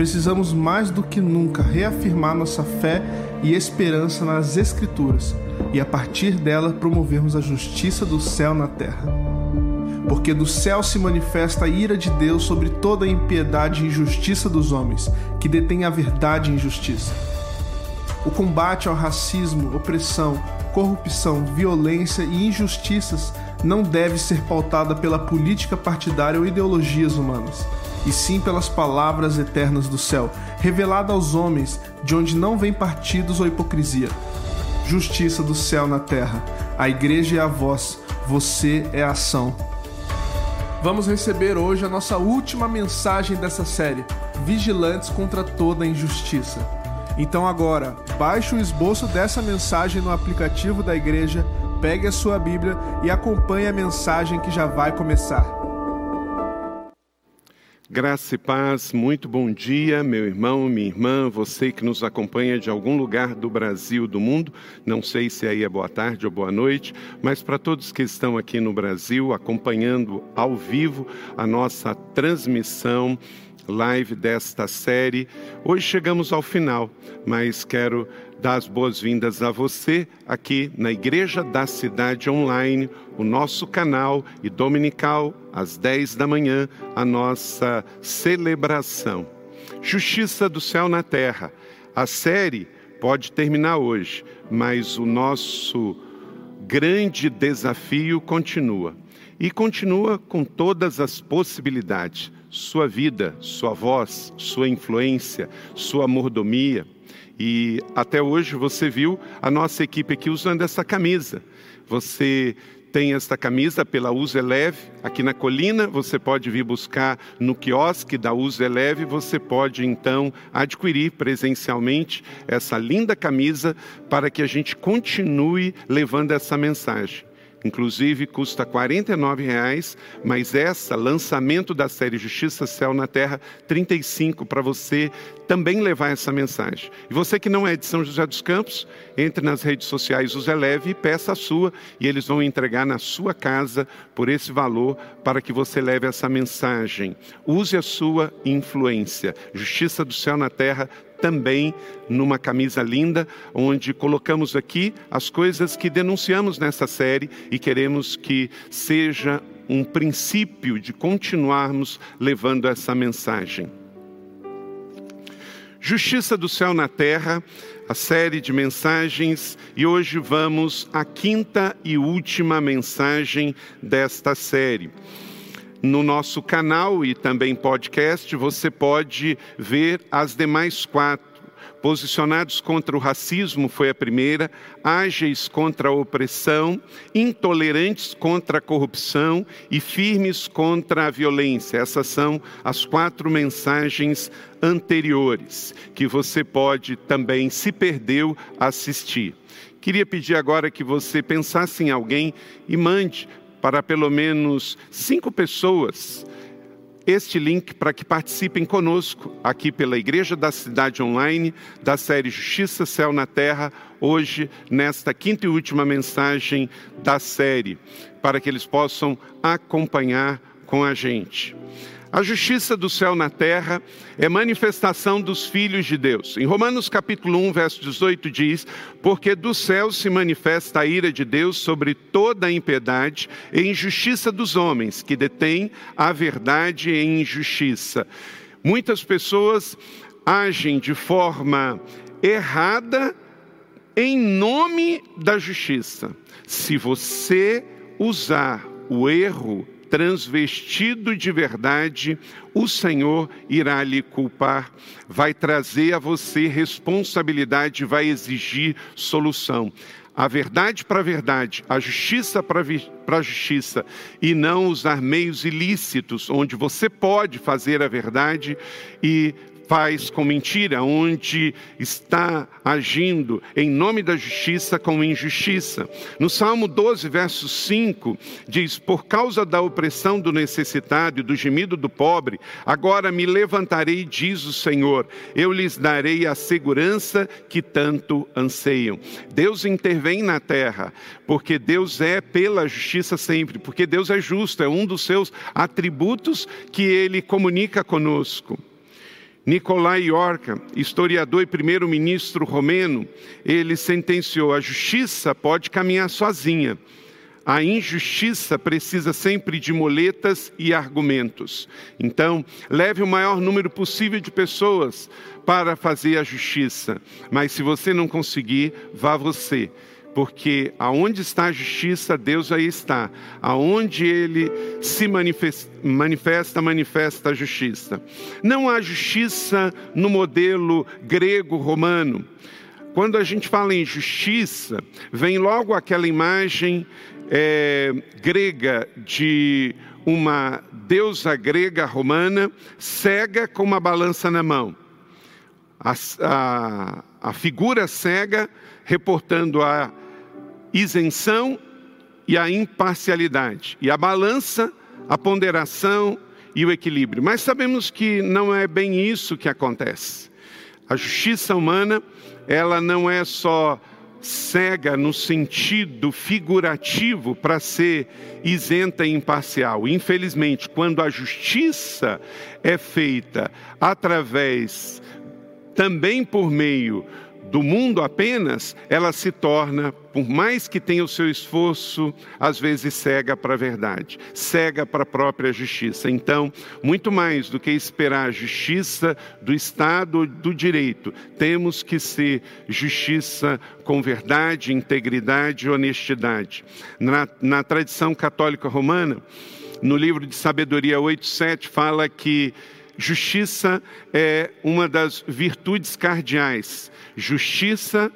precisamos mais do que nunca reafirmar nossa fé e esperança nas Escrituras e, a partir dela, promovermos a justiça do céu na terra. Porque do céu se manifesta a ira de Deus sobre toda a impiedade e injustiça dos homens, que detêm a verdade e injustiça. O combate ao racismo, opressão, corrupção, violência e injustiças não deve ser pautada pela política partidária ou ideologias humanas e sim pelas palavras eternas do céu, revelada aos homens, de onde não vem partidos ou hipocrisia. Justiça do céu na terra, a igreja é a voz, você é a ação. Vamos receber hoje a nossa última mensagem dessa série, Vigilantes contra toda injustiça. Então agora, baixe o esboço dessa mensagem no aplicativo da igreja, pegue a sua Bíblia e acompanhe a mensagem que já vai começar. Graça e paz, muito bom dia, meu irmão, minha irmã, você que nos acompanha de algum lugar do Brasil, do mundo, não sei se aí é boa tarde ou boa noite, mas para todos que estão aqui no Brasil acompanhando ao vivo a nossa transmissão live desta série. Hoje chegamos ao final, mas quero dar as boas-vindas a você aqui na Igreja da Cidade Online, o nosso canal e dominical às 10 da manhã, a nossa celebração. Justiça do céu na terra. A série pode terminar hoje, mas o nosso grande desafio continua. E continua com todas as possibilidades sua vida, sua voz, sua influência, sua mordomia. E até hoje você viu a nossa equipe aqui usando essa camisa. Você tem esta camisa pela Uso Eleve aqui na colina. Você pode vir buscar no quiosque da Uso Eleve. Você pode então adquirir presencialmente essa linda camisa para que a gente continue levando essa mensagem. Inclusive custa R$ 49,00, mas essa, lançamento da série Justiça Céu na Terra, R$ 35 para você também levar essa mensagem. E você que não é de São José dos Campos, entre nas redes sociais Os Eleve e peça a sua, e eles vão entregar na sua casa por esse valor para que você leve essa mensagem. Use a sua influência. Justiça do Céu na Terra também numa camisa linda, onde colocamos aqui as coisas que denunciamos nessa série e queremos que seja um princípio de continuarmos levando essa mensagem. Justiça do céu na terra, a série de mensagens, e hoje vamos à quinta e última mensagem desta série. No nosso canal e também podcast, você pode ver as demais quatro. Posicionados contra o racismo foi a primeira, ágeis contra a opressão, intolerantes contra a corrupção e firmes contra a violência. Essas são as quatro mensagens anteriores que você pode também, se perdeu, assistir. Queria pedir agora que você pensasse em alguém e mande para pelo menos cinco pessoas este link para que participem conosco aqui pela Igreja da Cidade Online da série Justiça Céu na Terra, hoje nesta quinta e última mensagem da série, para que eles possam acompanhar com a gente. A justiça do céu na terra é manifestação dos filhos de Deus. Em Romanos capítulo 1, verso 18 diz: Porque do céu se manifesta a ira de Deus sobre toda a impiedade e injustiça dos homens, que detêm a verdade em injustiça. Muitas pessoas agem de forma errada em nome da justiça. Se você usar o erro transvestido de verdade, o Senhor irá lhe culpar, vai trazer a você responsabilidade, vai exigir solução. A verdade para a verdade, a justiça para a justiça, e não usar meios ilícitos, onde você pode fazer a verdade e faz com mentira, onde está agindo em nome da justiça com injustiça. No Salmo 12, verso 5, diz: Por causa da opressão do necessitado e do gemido do pobre, agora me levantarei, diz o Senhor, eu lhes darei a segurança que tanto anseiam. Deus intervém na terra, porque Deus é pela justiça sempre, porque Deus é justo, é um dos seus atributos que ele comunica conosco. Nicolai Iorca, historiador e primeiro-ministro romeno, ele sentenciou: a justiça pode caminhar sozinha. A injustiça precisa sempre de moletas e argumentos. Então, leve o maior número possível de pessoas para fazer a justiça. Mas se você não conseguir, vá você porque aonde está a justiça, Deus aí está. Aonde ele se manifesta, manifesta a justiça. Não há justiça no modelo grego-romano. Quando a gente fala em justiça, vem logo aquela imagem é, grega de uma deusa grega romana cega com uma balança na mão. A, a, a figura cega reportando a isenção e a imparcialidade, e a balança, a ponderação e o equilíbrio. Mas sabemos que não é bem isso que acontece. A justiça humana, ela não é só cega no sentido figurativo para ser isenta e imparcial. Infelizmente, quando a justiça é feita através também por meio do mundo apenas, ela se torna, por mais que tenha o seu esforço, às vezes cega para a verdade, cega para a própria justiça. Então, muito mais do que esperar a justiça do Estado do direito, temos que ser justiça com verdade, integridade e honestidade. Na, na tradição católica romana, no livro de Sabedoria 8,7, fala que justiça é uma das virtudes cardeais justiça,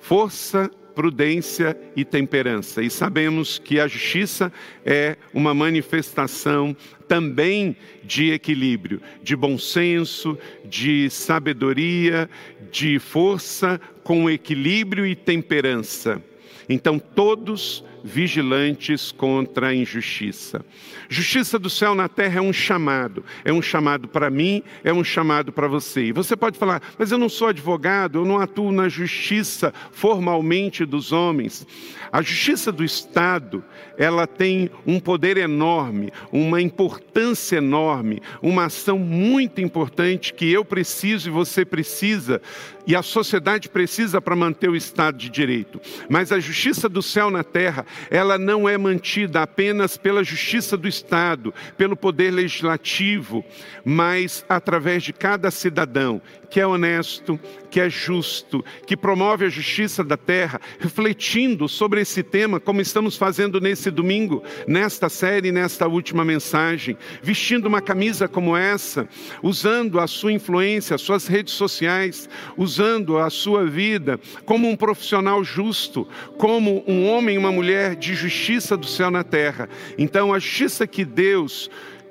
força, prudência e temperança. E sabemos que a justiça é uma manifestação também de equilíbrio, de bom senso, de sabedoria, de força com equilíbrio e temperança. Então, todos vigilantes contra a injustiça. Justiça do céu na terra é um chamado, é um chamado para mim, é um chamado para você. E você pode falar, mas eu não sou advogado, eu não atuo na justiça formalmente dos homens. A justiça do Estado, ela tem um poder enorme, uma importância enorme, uma ação muito importante que eu preciso e você precisa e a sociedade precisa para manter o Estado de Direito. Mas a justiça do céu na terra, ela não é mantida apenas pela justiça do Estado, pelo poder legislativo, mas através de cada cidadão que é honesto, que é justo, que promove a justiça da terra, refletindo sobre esse tema, como estamos fazendo nesse domingo, nesta série, nesta última mensagem, vestindo uma camisa como essa, usando a sua influência, as suas redes sociais, usando a sua vida como um profissional justo, como um homem e uma mulher de justiça do céu na terra. Então, a justiça que Deus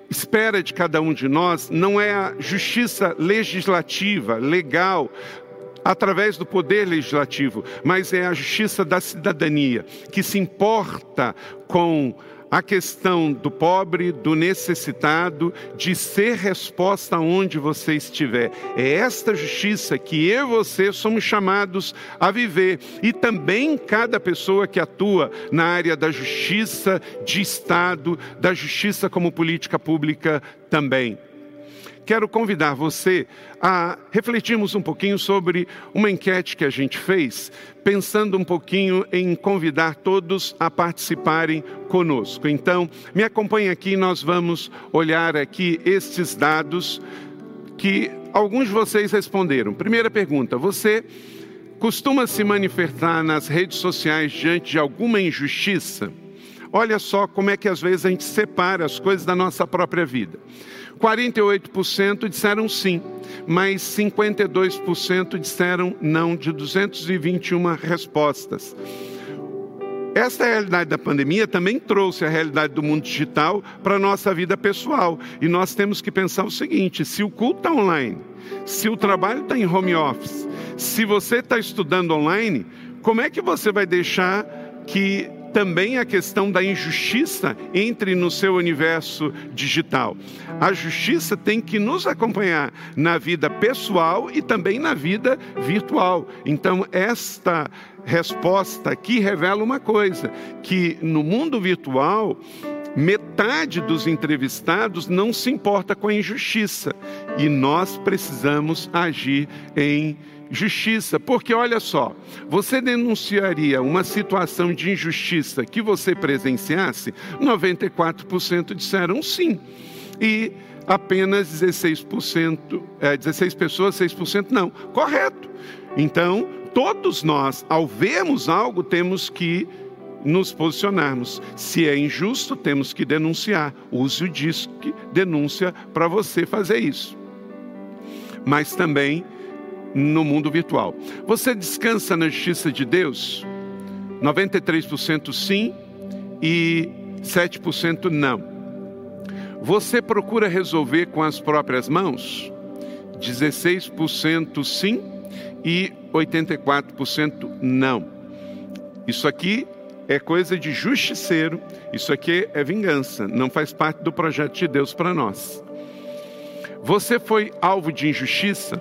espera de cada um de nós não é a justiça legislativa, legal, através do poder legislativo, mas é a justiça da cidadania, que se importa com a questão do pobre, do necessitado, de ser resposta onde você estiver. É esta justiça que eu e você somos chamados a viver. E também cada pessoa que atua na área da justiça de Estado, da justiça como política pública também quero convidar você a refletirmos um pouquinho sobre uma enquete que a gente fez, pensando um pouquinho em convidar todos a participarem conosco. Então, me acompanhe aqui, nós vamos olhar aqui estes dados que alguns de vocês responderam. Primeira pergunta: você costuma se manifestar nas redes sociais diante de alguma injustiça? Olha só como é que às vezes a gente separa as coisas da nossa própria vida. 48% disseram sim, mas 52% disseram não, de 221 respostas. Esta realidade da pandemia também trouxe a realidade do mundo digital para a nossa vida pessoal. E nós temos que pensar o seguinte: se o culto está online, se o trabalho está em home office, se você está estudando online, como é que você vai deixar que também a questão da injustiça entre no seu universo digital. A justiça tem que nos acompanhar na vida pessoal e também na vida virtual. Então, esta resposta aqui revela uma coisa: que no mundo virtual metade dos entrevistados não se importa com a injustiça e nós precisamos agir em justiça, porque olha só, você denunciaria uma situação de injustiça que você presenciasse? 94% disseram sim. E apenas 16%, é, 16 pessoas, 6% não. Correto. Então, todos nós, ao vermos algo, temos que nos posicionarmos. Se é injusto, temos que denunciar. Use o disque denúncia para você fazer isso. Mas também no mundo virtual. Você descansa na justiça de Deus? 93% sim e 7% não. Você procura resolver com as próprias mãos? 16% sim e 84% não. Isso aqui é coisa de justiceiro, isso aqui é vingança, não faz parte do projeto de Deus para nós. Você foi alvo de injustiça?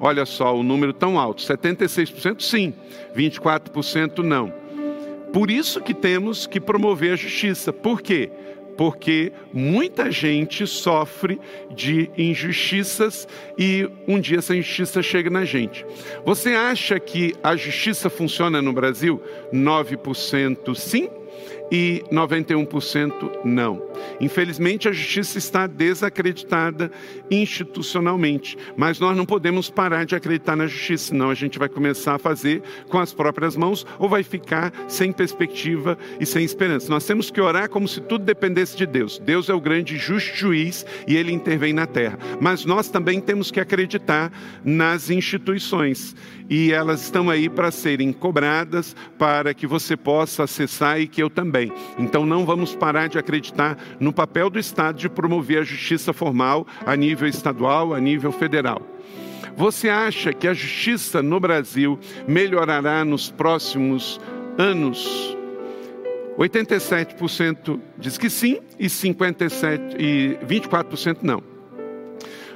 Olha só o número tão alto: 76% sim, 24% não. Por isso que temos que promover a justiça. Por quê? porque muita gente sofre de injustiças e um dia essa injustiça chega na gente. Você acha que a justiça funciona no Brasil? 9% sim e 91% não. Infelizmente, a justiça está desacreditada institucionalmente, mas nós não podemos parar de acreditar na justiça, senão a gente vai começar a fazer com as próprias mãos ou vai ficar sem perspectiva e sem esperança. Nós temos que orar como se tudo dependesse de Deus. Deus é o grande justo juiz e ele intervém na terra. Mas nós também temos que acreditar nas instituições e elas estão aí para serem cobradas, para que você possa acessar e que eu também. Então não vamos parar de acreditar no papel do Estado de promover a justiça formal a nível estadual, a nível federal. Você acha que a justiça no Brasil melhorará nos próximos anos? 87% diz que sim e 57 e 24% não.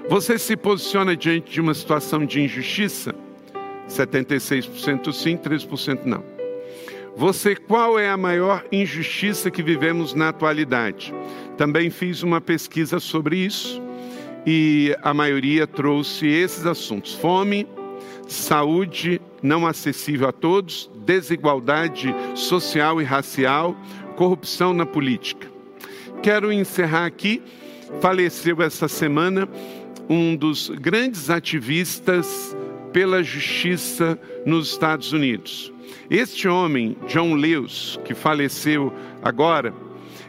Você se posiciona diante de uma situação de injustiça? 76% sim, 3% não. Você, qual é a maior injustiça que vivemos na atualidade? Também fiz uma pesquisa sobre isso e a maioria trouxe esses assuntos: fome, saúde não acessível a todos, desigualdade social e racial, corrupção na política. Quero encerrar aqui. Faleceu essa semana um dos grandes ativistas pela justiça nos Estados Unidos. Este homem, John Lewis, que faleceu agora,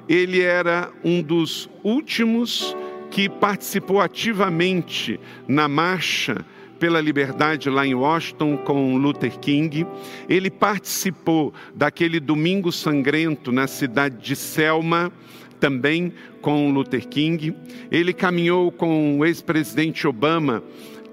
ele era um dos últimos que participou ativamente na marcha pela liberdade lá em Washington com Luther King. Ele participou daquele domingo sangrento na cidade de Selma, também com Luther King. Ele caminhou com o ex-presidente Obama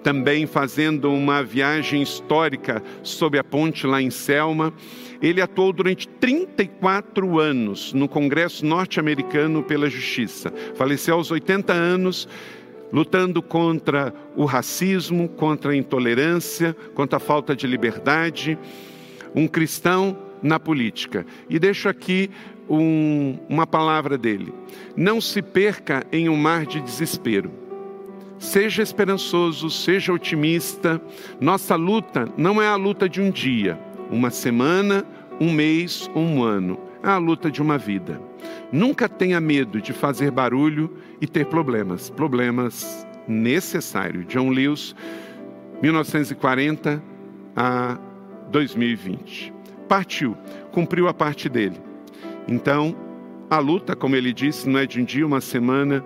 também fazendo uma viagem histórica sobre a ponte lá em Selma. Ele atuou durante 34 anos no Congresso norte-americano pela Justiça. Faleceu aos 80 anos, lutando contra o racismo, contra a intolerância, contra a falta de liberdade. Um cristão na política. E deixo aqui um, uma palavra dele: não se perca em um mar de desespero. Seja esperançoso, seja otimista. Nossa luta não é a luta de um dia, uma semana, um mês, um ano. É a luta de uma vida. Nunca tenha medo de fazer barulho e ter problemas. Problemas necessários. John Lewis, 1940 a 2020. Partiu, cumpriu a parte dele. Então, a luta, como ele disse, não é de um dia, uma semana,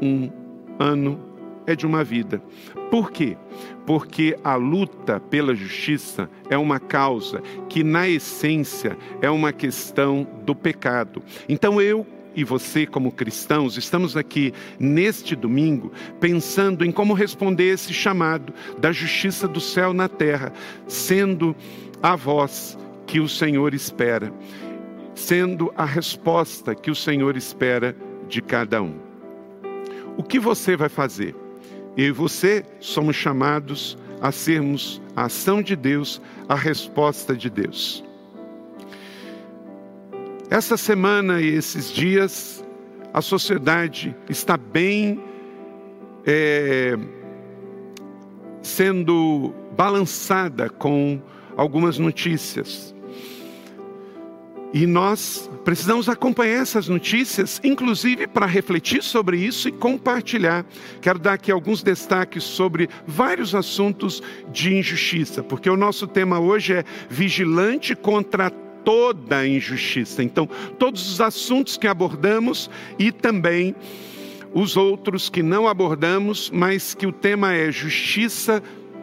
um ano, é de uma vida. Por quê? Porque a luta pela justiça é uma causa que, na essência, é uma questão do pecado. Então eu e você, como cristãos, estamos aqui neste domingo pensando em como responder esse chamado da justiça do céu na terra, sendo a voz que o Senhor espera, sendo a resposta que o Senhor espera de cada um. O que você vai fazer? Eu e você somos chamados a sermos a ação de Deus, a resposta de Deus. Essa semana e esses dias, a sociedade está bem é, sendo balançada com algumas notícias. E nós precisamos acompanhar essas notícias, inclusive para refletir sobre isso e compartilhar. Quero dar aqui alguns destaques sobre vários assuntos de injustiça, porque o nosso tema hoje é vigilante contra toda a injustiça. Então, todos os assuntos que abordamos e também os outros que não abordamos, mas que o tema é justiça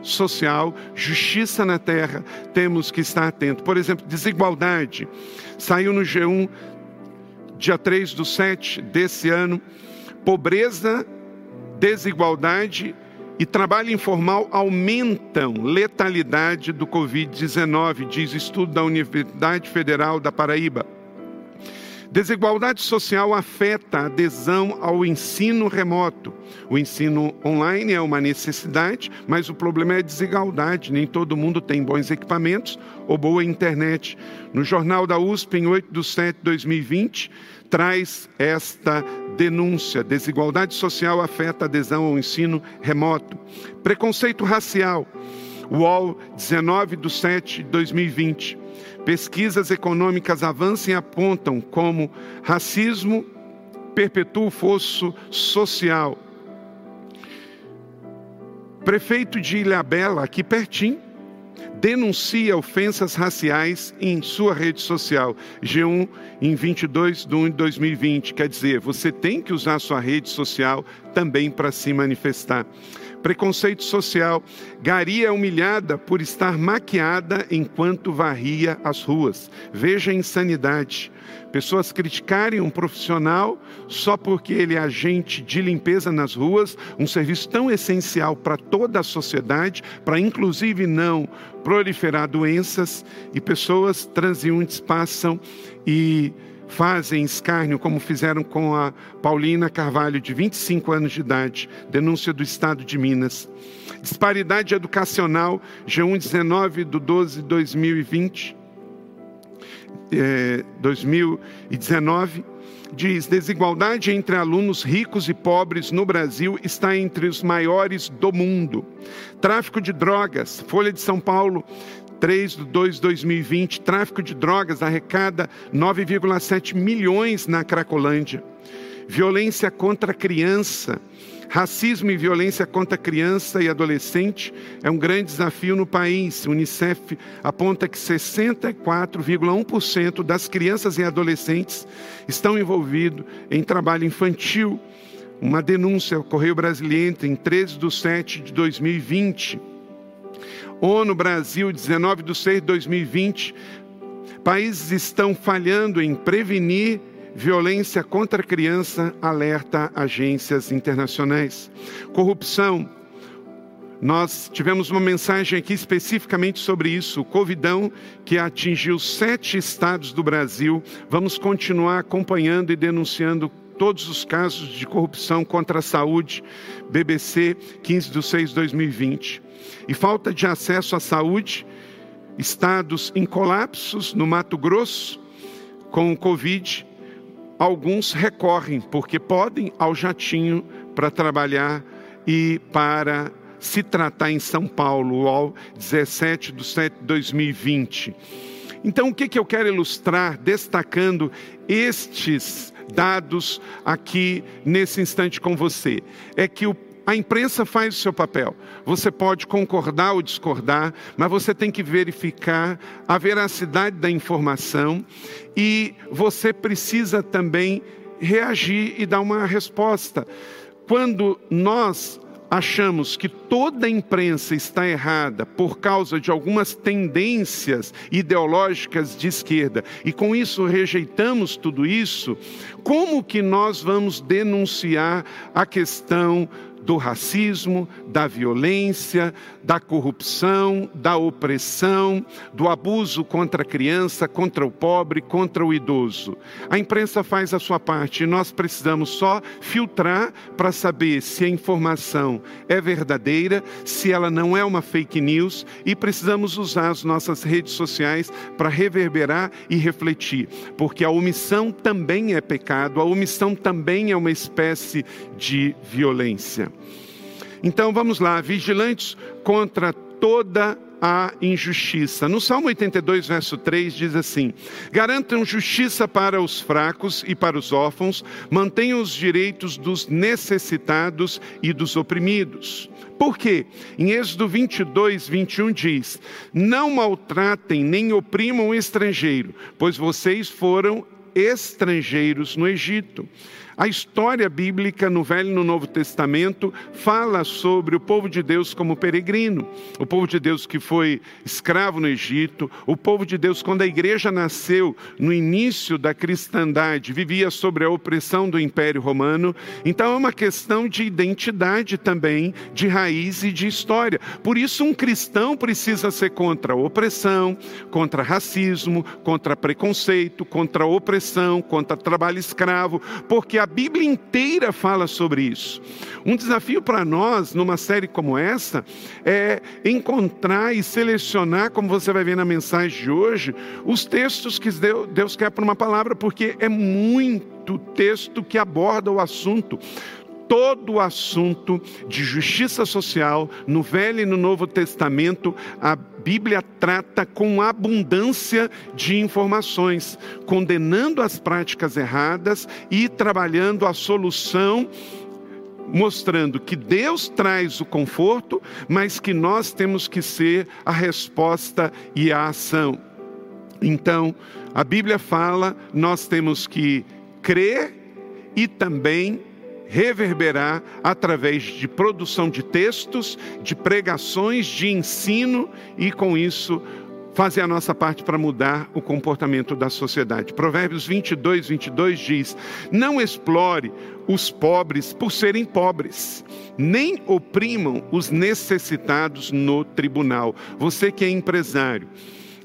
social, justiça na terra, temos que estar atentos. Por exemplo, desigualdade. Saiu no G1, dia 3 do 7 desse ano, pobreza, desigualdade e trabalho informal aumentam letalidade do Covid-19, diz estudo da Universidade Federal da Paraíba. Desigualdade social afeta a adesão ao ensino remoto. O ensino online é uma necessidade, mas o problema é a desigualdade. Nem todo mundo tem bons equipamentos ou boa internet. No jornal da USP, em 8 de 7 de 2020, traz esta denúncia. Desigualdade social afeta a adesão ao ensino remoto. Preconceito racial. UOL, 19 de 7 de 2020. Pesquisas econômicas avançam e apontam como racismo perpetua o fosso social. Prefeito de Ilhabela, aqui pertinho, denuncia ofensas raciais em sua rede social. G1 em 22 de 1 de 2020. Quer dizer, você tem que usar sua rede social também para se manifestar. Preconceito social. Gari é humilhada por estar maquiada enquanto varria as ruas. Veja a insanidade. Pessoas criticarem um profissional só porque ele é agente de limpeza nas ruas, um serviço tão essencial para toda a sociedade, para inclusive não proliferar doenças, e pessoas transeuntes passam e fazem escárnio, como fizeram com a Paulina Carvalho, de 25 anos de idade, denúncia do Estado de Minas. Disparidade educacional, G1 19 do 12 de 2020, é, 2019 diz: desigualdade entre alunos ricos e pobres no Brasil está entre os maiores do mundo. Tráfico de drogas, Folha de São Paulo, 3 de 2 de 2020, tráfico de drogas arrecada 9,7 milhões na Cracolândia. Violência contra a criança, racismo e violência contra criança e adolescente é um grande desafio no país. O Unicef aponta que 64,1% das crianças e adolescentes estão envolvidos em trabalho infantil. Uma denúncia ocorreu brasileiro em 13 de 7 de 2020. ONU Brasil, 19 de 6 de 2020. Países estão falhando em prevenir violência contra a criança, alerta agências internacionais. Corrupção. Nós tivemos uma mensagem aqui especificamente sobre isso, o Covidão, que atingiu sete estados do Brasil. Vamos continuar acompanhando e denunciando todos os casos de corrupção contra a saúde, BBC, 15 de 6 de 2020 e falta de acesso à saúde, estados em colapsos no Mato Grosso com o Covid, alguns recorrem, porque podem, ao jatinho para trabalhar e para se tratar em São Paulo, ao 17 de 7 de 2020. Então, o que, que eu quero ilustrar, destacando estes dados aqui nesse instante com você? É que o a imprensa faz o seu papel. Você pode concordar ou discordar, mas você tem que verificar a veracidade da informação e você precisa também reagir e dar uma resposta. Quando nós achamos que toda a imprensa está errada por causa de algumas tendências ideológicas de esquerda e com isso rejeitamos tudo isso, como que nós vamos denunciar a questão do racismo, da violência, da corrupção, da opressão, do abuso contra a criança, contra o pobre, contra o idoso. A imprensa faz a sua parte e nós precisamos só filtrar para saber se a informação é verdadeira, se ela não é uma fake news e precisamos usar as nossas redes sociais para reverberar e refletir, porque a omissão também é pecado, a omissão também é uma espécie de violência. Então vamos lá, vigilantes contra toda a injustiça. No Salmo 82, verso 3 diz assim: Garantam justiça para os fracos e para os órfãos, mantenham os direitos dos necessitados e dos oprimidos. Por quê? Em Êxodo 22, 21 diz: Não maltratem nem oprimam o estrangeiro, pois vocês foram estrangeiros no Egito. A história bíblica no Velho e no Novo Testamento fala sobre o povo de Deus como peregrino, o povo de Deus que foi escravo no Egito, o povo de Deus quando a igreja nasceu no início da cristandade, vivia sobre a opressão do Império Romano. Então é uma questão de identidade também, de raiz e de história. Por isso um cristão precisa ser contra a opressão, contra racismo, contra preconceito, contra opressão, contra trabalho escravo, porque a Bíblia inteira fala sobre isso. Um desafio para nós, numa série como essa, é encontrar e selecionar, como você vai ver na mensagem de hoje, os textos que Deus quer para uma palavra, porque é muito texto que aborda o assunto todo o assunto de justiça social no Velho e no Novo Testamento, a Bíblia trata com abundância de informações, condenando as práticas erradas e trabalhando a solução mostrando que Deus traz o conforto, mas que nós temos que ser a resposta e a ação. Então, a Bíblia fala, nós temos que crer e também reverberar através de produção de textos, de pregações, de ensino e com isso fazer a nossa parte para mudar o comportamento da sociedade. Provérbios 22, 22 diz: Não explore os pobres por serem pobres, nem oprimam os necessitados no tribunal. Você que é empresário,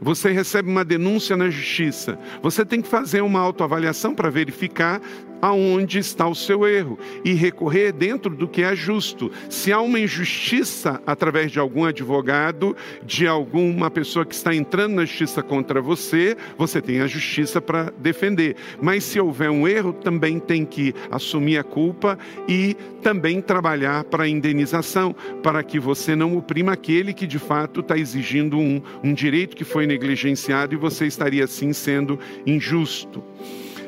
você recebe uma denúncia na justiça, você tem que fazer uma autoavaliação para verificar aonde está o seu erro e recorrer dentro do que é justo. Se há uma injustiça através de algum advogado, de alguma pessoa que está entrando na justiça contra você, você tem a justiça para defender. Mas se houver um erro, também tem que assumir a culpa e também trabalhar para a indenização, para que você não oprima aquele que de fato está exigindo um, um direito que foi negligenciado e você estaria assim sendo injusto.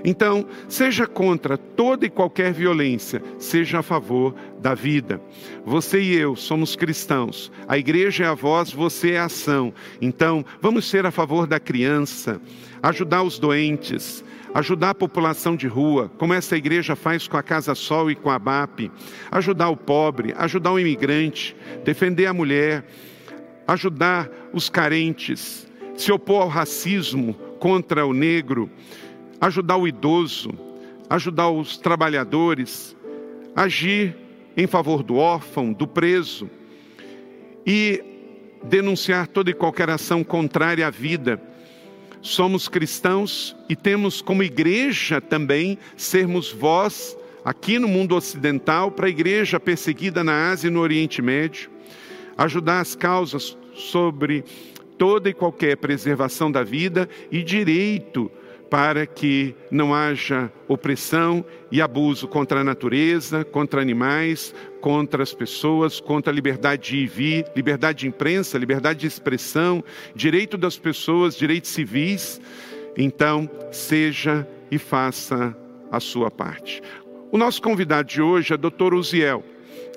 Então, seja contra toda e qualquer violência, seja a favor da vida. Você e eu somos cristãos. A igreja é a voz, você é a ação. Então, vamos ser a favor da criança, ajudar os doentes, ajudar a população de rua, como essa igreja faz com a Casa Sol e com a BAP, ajudar o pobre, ajudar o imigrante, defender a mulher, ajudar os carentes, se opor ao racismo contra o negro, ajudar o idoso, ajudar os trabalhadores, agir em favor do órfão, do preso e denunciar toda e qualquer ação contrária à vida. Somos cristãos e temos como igreja também sermos voz aqui no mundo ocidental para a igreja perseguida na Ásia e no Oriente Médio, ajudar as causas sobre toda e qualquer preservação da vida e direito para que não haja opressão e abuso contra a natureza, contra animais, contra as pessoas, contra a liberdade de ir e vir, liberdade de imprensa, liberdade de expressão, direito das pessoas, direitos civis. Então, seja e faça a sua parte. O nosso convidado de hoje é Dr. Uziel.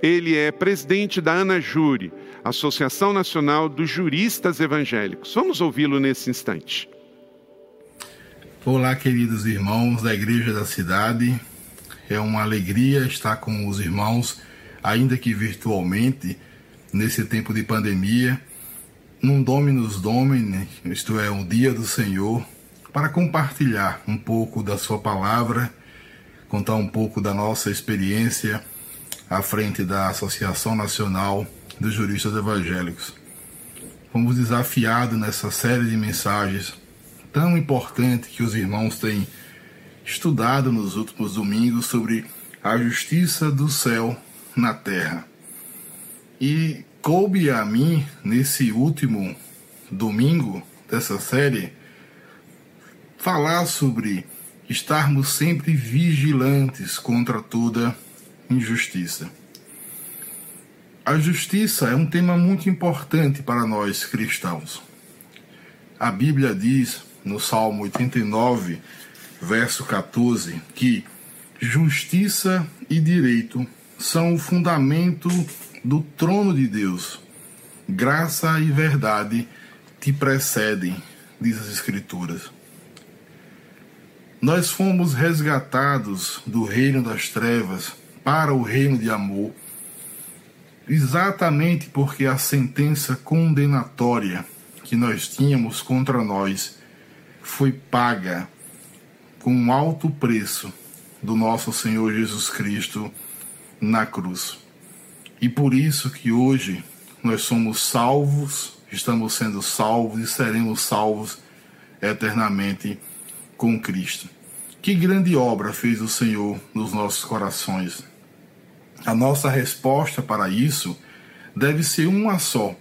Ele é presidente da Ana Júri, Associação Nacional dos Juristas Evangélicos. Vamos ouvi-lo nesse instante. Olá, queridos irmãos da Igreja da Cidade. É uma alegria estar com os irmãos, ainda que virtualmente, nesse tempo de pandemia, num Dominus Domini, isto é, um dia do Senhor, para compartilhar um pouco da Sua palavra, contar um pouco da nossa experiência à frente da Associação Nacional dos Juristas Evangélicos. Fomos desafiados nessa série de mensagens tão importante que os irmãos têm estudado nos últimos domingos sobre a justiça do céu na terra. E coube a mim, nesse último domingo dessa série, falar sobre estarmos sempre vigilantes contra toda injustiça. A justiça é um tema muito importante para nós cristãos. A Bíblia diz no Salmo 89, verso 14, que justiça e direito são o fundamento do trono de Deus. Graça e verdade te precedem, diz as Escrituras. Nós fomos resgatados do reino das trevas para o reino de amor, exatamente porque a sentença condenatória que nós tínhamos contra nós foi paga com um alto preço do nosso Senhor Jesus Cristo na cruz. E por isso que hoje nós somos salvos, estamos sendo salvos e seremos salvos eternamente com Cristo. Que grande obra fez o Senhor nos nossos corações. A nossa resposta para isso deve ser uma só: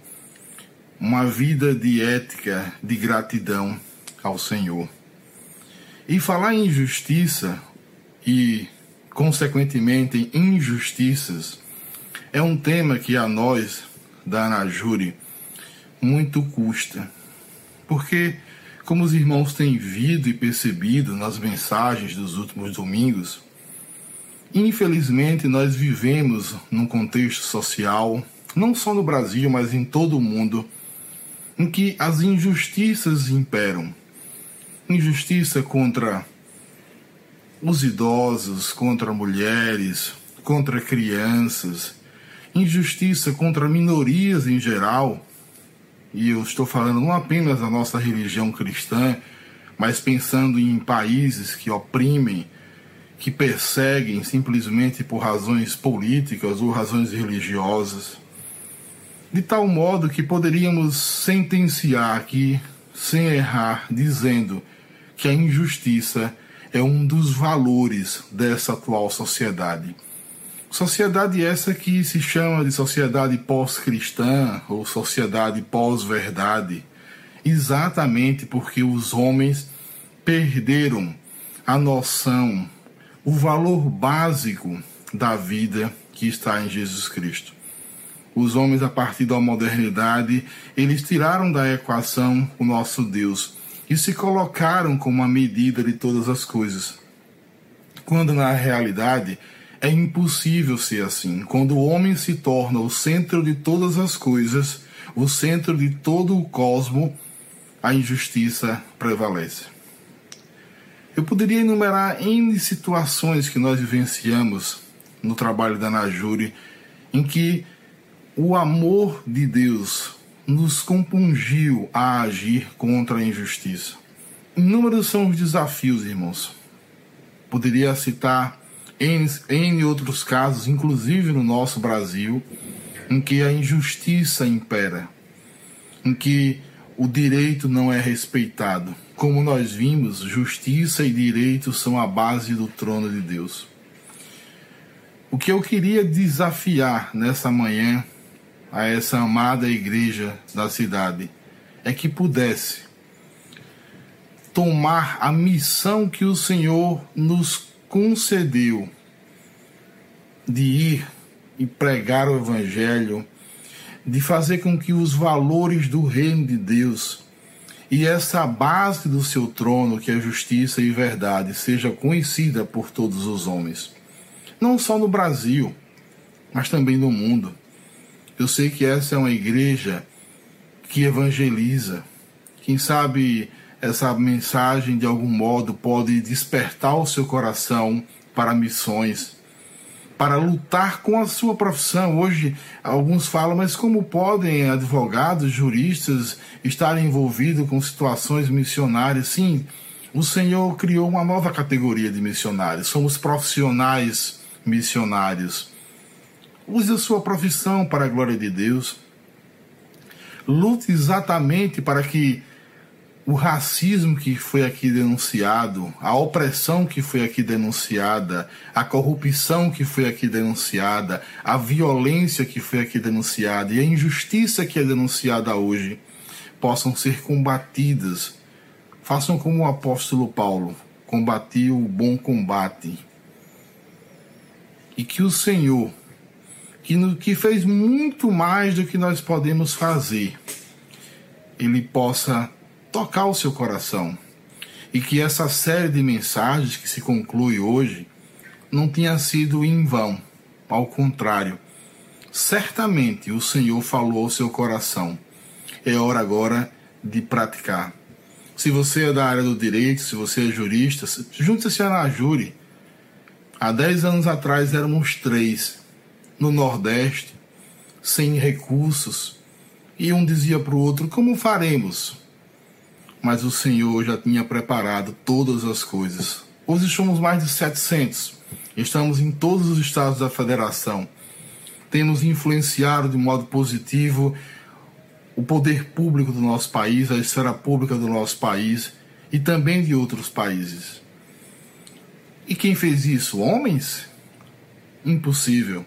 uma vida de ética, de gratidão ao Senhor. E falar em justiça e, consequentemente, em injustiças é um tema que a nós, da Anajuri, muito custa. Porque, como os irmãos têm visto e percebido nas mensagens dos últimos domingos, infelizmente nós vivemos num contexto social, não só no Brasil, mas em todo o mundo, em que as injustiças imperam. Injustiça contra os idosos, contra mulheres, contra crianças, injustiça contra minorias em geral, e eu estou falando não apenas da nossa religião cristã, mas pensando em países que oprimem, que perseguem simplesmente por razões políticas ou razões religiosas. De tal modo que poderíamos sentenciar aqui, sem errar, dizendo que a injustiça é um dos valores dessa atual sociedade. Sociedade essa que se chama de sociedade pós-cristã ou sociedade pós-verdade, exatamente porque os homens perderam a noção, o valor básico da vida que está em Jesus Cristo. Os homens, a partir da modernidade, eles tiraram da equação o nosso Deus e se colocaram como a medida de todas as coisas. Quando na realidade é impossível ser assim. Quando o homem se torna o centro de todas as coisas, o centro de todo o cosmo, a injustiça prevalece. Eu poderia enumerar N situações que nós vivenciamos no trabalho da Najuri, em que o amor de Deus nos compungiu a agir contra a injustiça. Inúmeros são os desafios, irmãos. Poderia citar em, outros casos, inclusive no nosso Brasil, em que a injustiça impera, em que o direito não é respeitado. Como nós vimos, justiça e direito são a base do trono de Deus. O que eu queria desafiar nessa manhã a essa amada igreja da cidade é que pudesse tomar a missão que o Senhor nos concedeu de ir e pregar o Evangelho, de fazer com que os valores do reino de Deus e essa base do seu trono, que é justiça e verdade, seja conhecida por todos os homens. Não só no Brasil, mas também no mundo. Eu sei que essa é uma igreja que evangeliza. Quem sabe essa mensagem de algum modo pode despertar o seu coração para missões, para lutar com a sua profissão. Hoje, alguns falam, mas como podem advogados, juristas estarem envolvidos com situações missionárias? Sim, o Senhor criou uma nova categoria de missionários. Somos profissionais missionários. Use a sua profissão para a glória de Deus. Lute exatamente para que o racismo que foi aqui denunciado, a opressão que foi aqui denunciada, a corrupção que foi aqui denunciada, a violência que foi aqui denunciada e a injustiça que é denunciada hoje possam ser combatidas. Façam como o apóstolo Paulo combatiu o bom combate. E que o Senhor, que, no, que fez muito mais do que nós podemos fazer, ele possa tocar o seu coração. E que essa série de mensagens que se conclui hoje não tenha sido em vão. Ao contrário, certamente o Senhor falou ao seu coração. É hora agora de praticar. Se você é da área do direito, se você é jurista, junte-se à Najure. Há dez anos atrás éramos três no Nordeste, sem recursos, e um dizia para o outro: Como faremos? mas o Senhor já tinha preparado todas as coisas. Hoje somos mais de 700. Estamos em todos os estados da federação. Temos influenciado de modo positivo o poder público do nosso país, a esfera pública do nosso país e também de outros países. E quem fez isso? Homens? Impossível.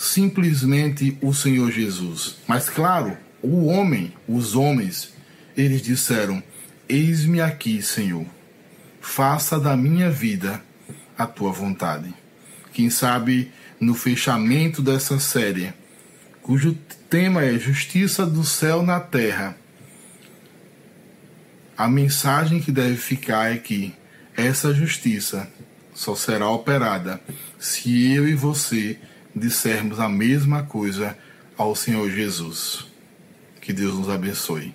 Simplesmente o Senhor Jesus. Mas claro, o homem, os homens, eles disseram: Eis-me aqui, Senhor. Faça da minha vida a tua vontade. Quem sabe no fechamento dessa série, cujo tema é Justiça do céu na terra, a mensagem que deve ficar é que essa justiça só será operada se eu e você dissermos a mesma coisa ao Senhor Jesus. Que Deus nos abençoe.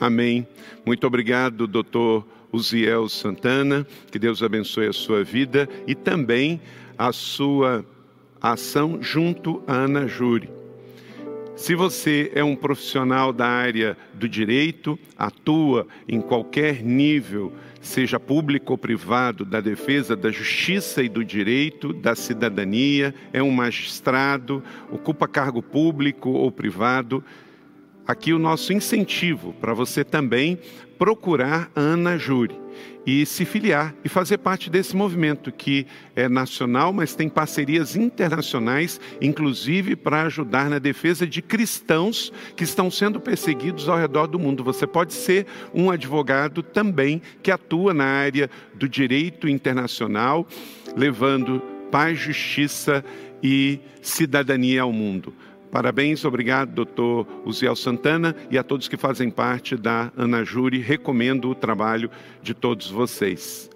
Amém. Muito obrigado, doutor Uziel Santana. Que Deus abençoe a sua vida e também a sua ação junto à Ana Júri. Se você é um profissional da área do direito, atua em qualquer nível, seja público ou privado, da defesa da justiça e do direito, da cidadania, é um magistrado, ocupa cargo público ou privado, aqui o nosso incentivo para você também procurar a Ana Júri e se filiar e fazer parte desse movimento que é nacional, mas tem parcerias internacionais, inclusive para ajudar na defesa de cristãos que estão sendo perseguidos ao redor do mundo. Você pode ser um advogado também que atua na área do direito internacional, levando paz, justiça e cidadania ao mundo. Parabéns, obrigado, doutor Uziel Santana, e a todos que fazem parte da Ana Júri. Recomendo o trabalho de todos vocês.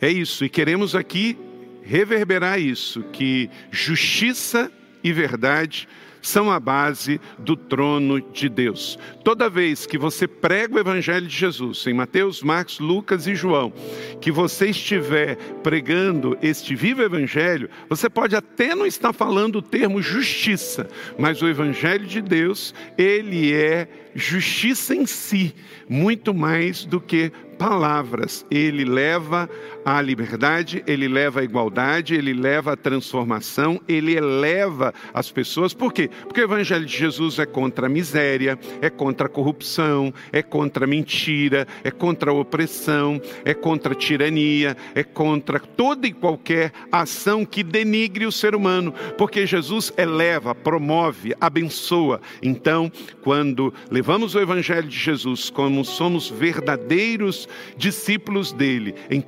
É isso, e queremos aqui reverberar isso: que justiça e verdade são a base do trono de Deus. Toda vez que você prega o Evangelho de Jesus, em Mateus, Marcos, Lucas e João, que você estiver pregando este vivo Evangelho, você pode até não estar falando o termo justiça, mas o Evangelho de Deus, ele é justiça em si, muito mais do que palavras. Ele leva à liberdade, ele leva à igualdade, ele leva à transformação, ele eleva as pessoas. Por quê? Porque o evangelho de Jesus é contra a miséria, é contra a corrupção, é contra a mentira, é contra a opressão, é contra a tirania, é contra toda e qualquer ação que denigre o ser humano, porque Jesus eleva, promove, abençoa. Então, quando levamos o evangelho de Jesus como somos verdadeiros discípulos dele, em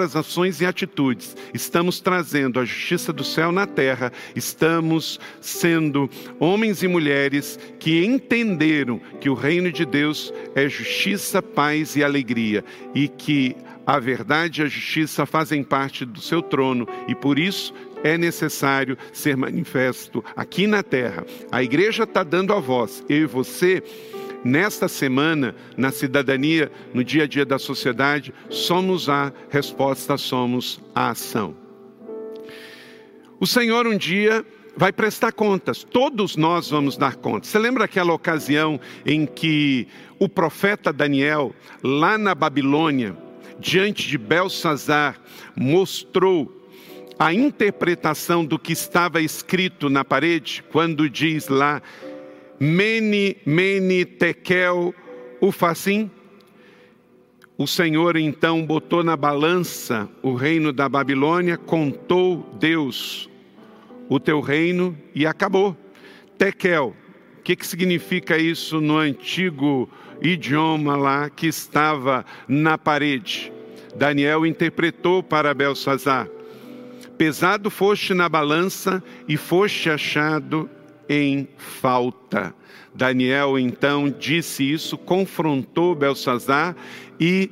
palavras, ações e atitudes, estamos trazendo a justiça do céu na terra, estamos sendo homens e mulheres que entenderam que o reino de Deus é justiça, paz e alegria e que a verdade e a justiça fazem parte do seu trono e por isso é necessário ser manifesto aqui na terra. A igreja está dando a voz, eu e você Nesta semana, na cidadania, no dia a dia da sociedade, somos a resposta, somos a ação. O Senhor um dia vai prestar contas, todos nós vamos dar contas. Você lembra aquela ocasião em que o profeta Daniel, lá na Babilônia, diante de Belsazar, mostrou a interpretação do que estava escrito na parede, quando diz lá, Mene, Mene, Tekel, Ufacim, o Senhor então botou na balança o reino da Babilônia, contou Deus o teu reino e acabou. Tekel, o que, que significa isso no antigo idioma lá que estava na parede? Daniel interpretou para Belsazar: Pesado foste na balança e foste achado em falta. Daniel então disse isso, confrontou Belsazar e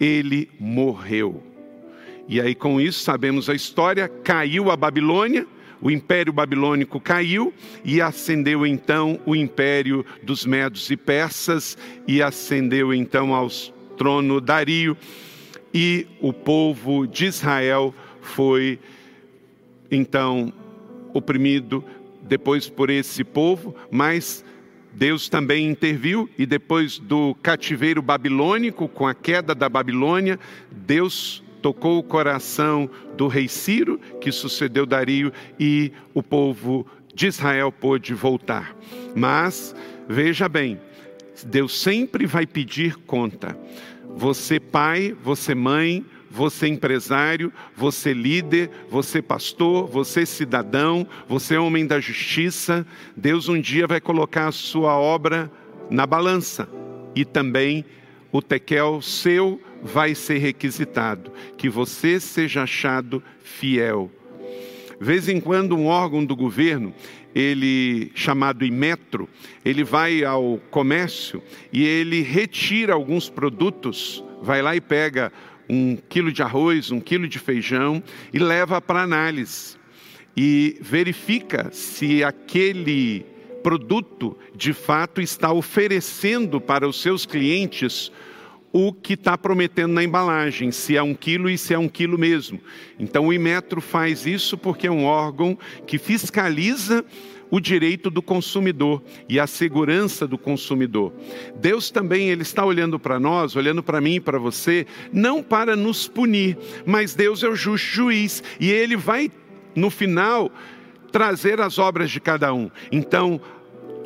ele morreu. E aí, com isso, sabemos a história: caiu a Babilônia, o império babilônico caiu e ascendeu então o império dos Medos e Persas, e ascendeu então ao trono Dario, e o povo de Israel foi então oprimido depois por esse povo, mas Deus também interviu e depois do cativeiro babilônico, com a queda da Babilônia, Deus tocou o coração do rei Ciro, que sucedeu Dario, e o povo de Israel pôde voltar. Mas, veja bem, Deus sempre vai pedir conta. Você, pai, você, mãe, você empresário, você líder, você pastor, você cidadão, você homem da justiça, Deus um dia vai colocar a sua obra na balança e também o tekel seu vai ser requisitado, que você seja achado fiel. Vez em quando um órgão do governo, ele chamado Imetro, ele vai ao comércio e ele retira alguns produtos, vai lá e pega um quilo de arroz, um quilo de feijão e leva para análise. E verifica se aquele produto de fato está oferecendo para os seus clientes o que está prometendo na embalagem, se é um quilo e se é um quilo mesmo. Então o Imetro faz isso porque é um órgão que fiscaliza o direito do consumidor e a segurança do consumidor. Deus também ele está olhando para nós, olhando para mim e para você, não para nos punir, mas Deus é o justo juiz e ele vai no final trazer as obras de cada um. Então,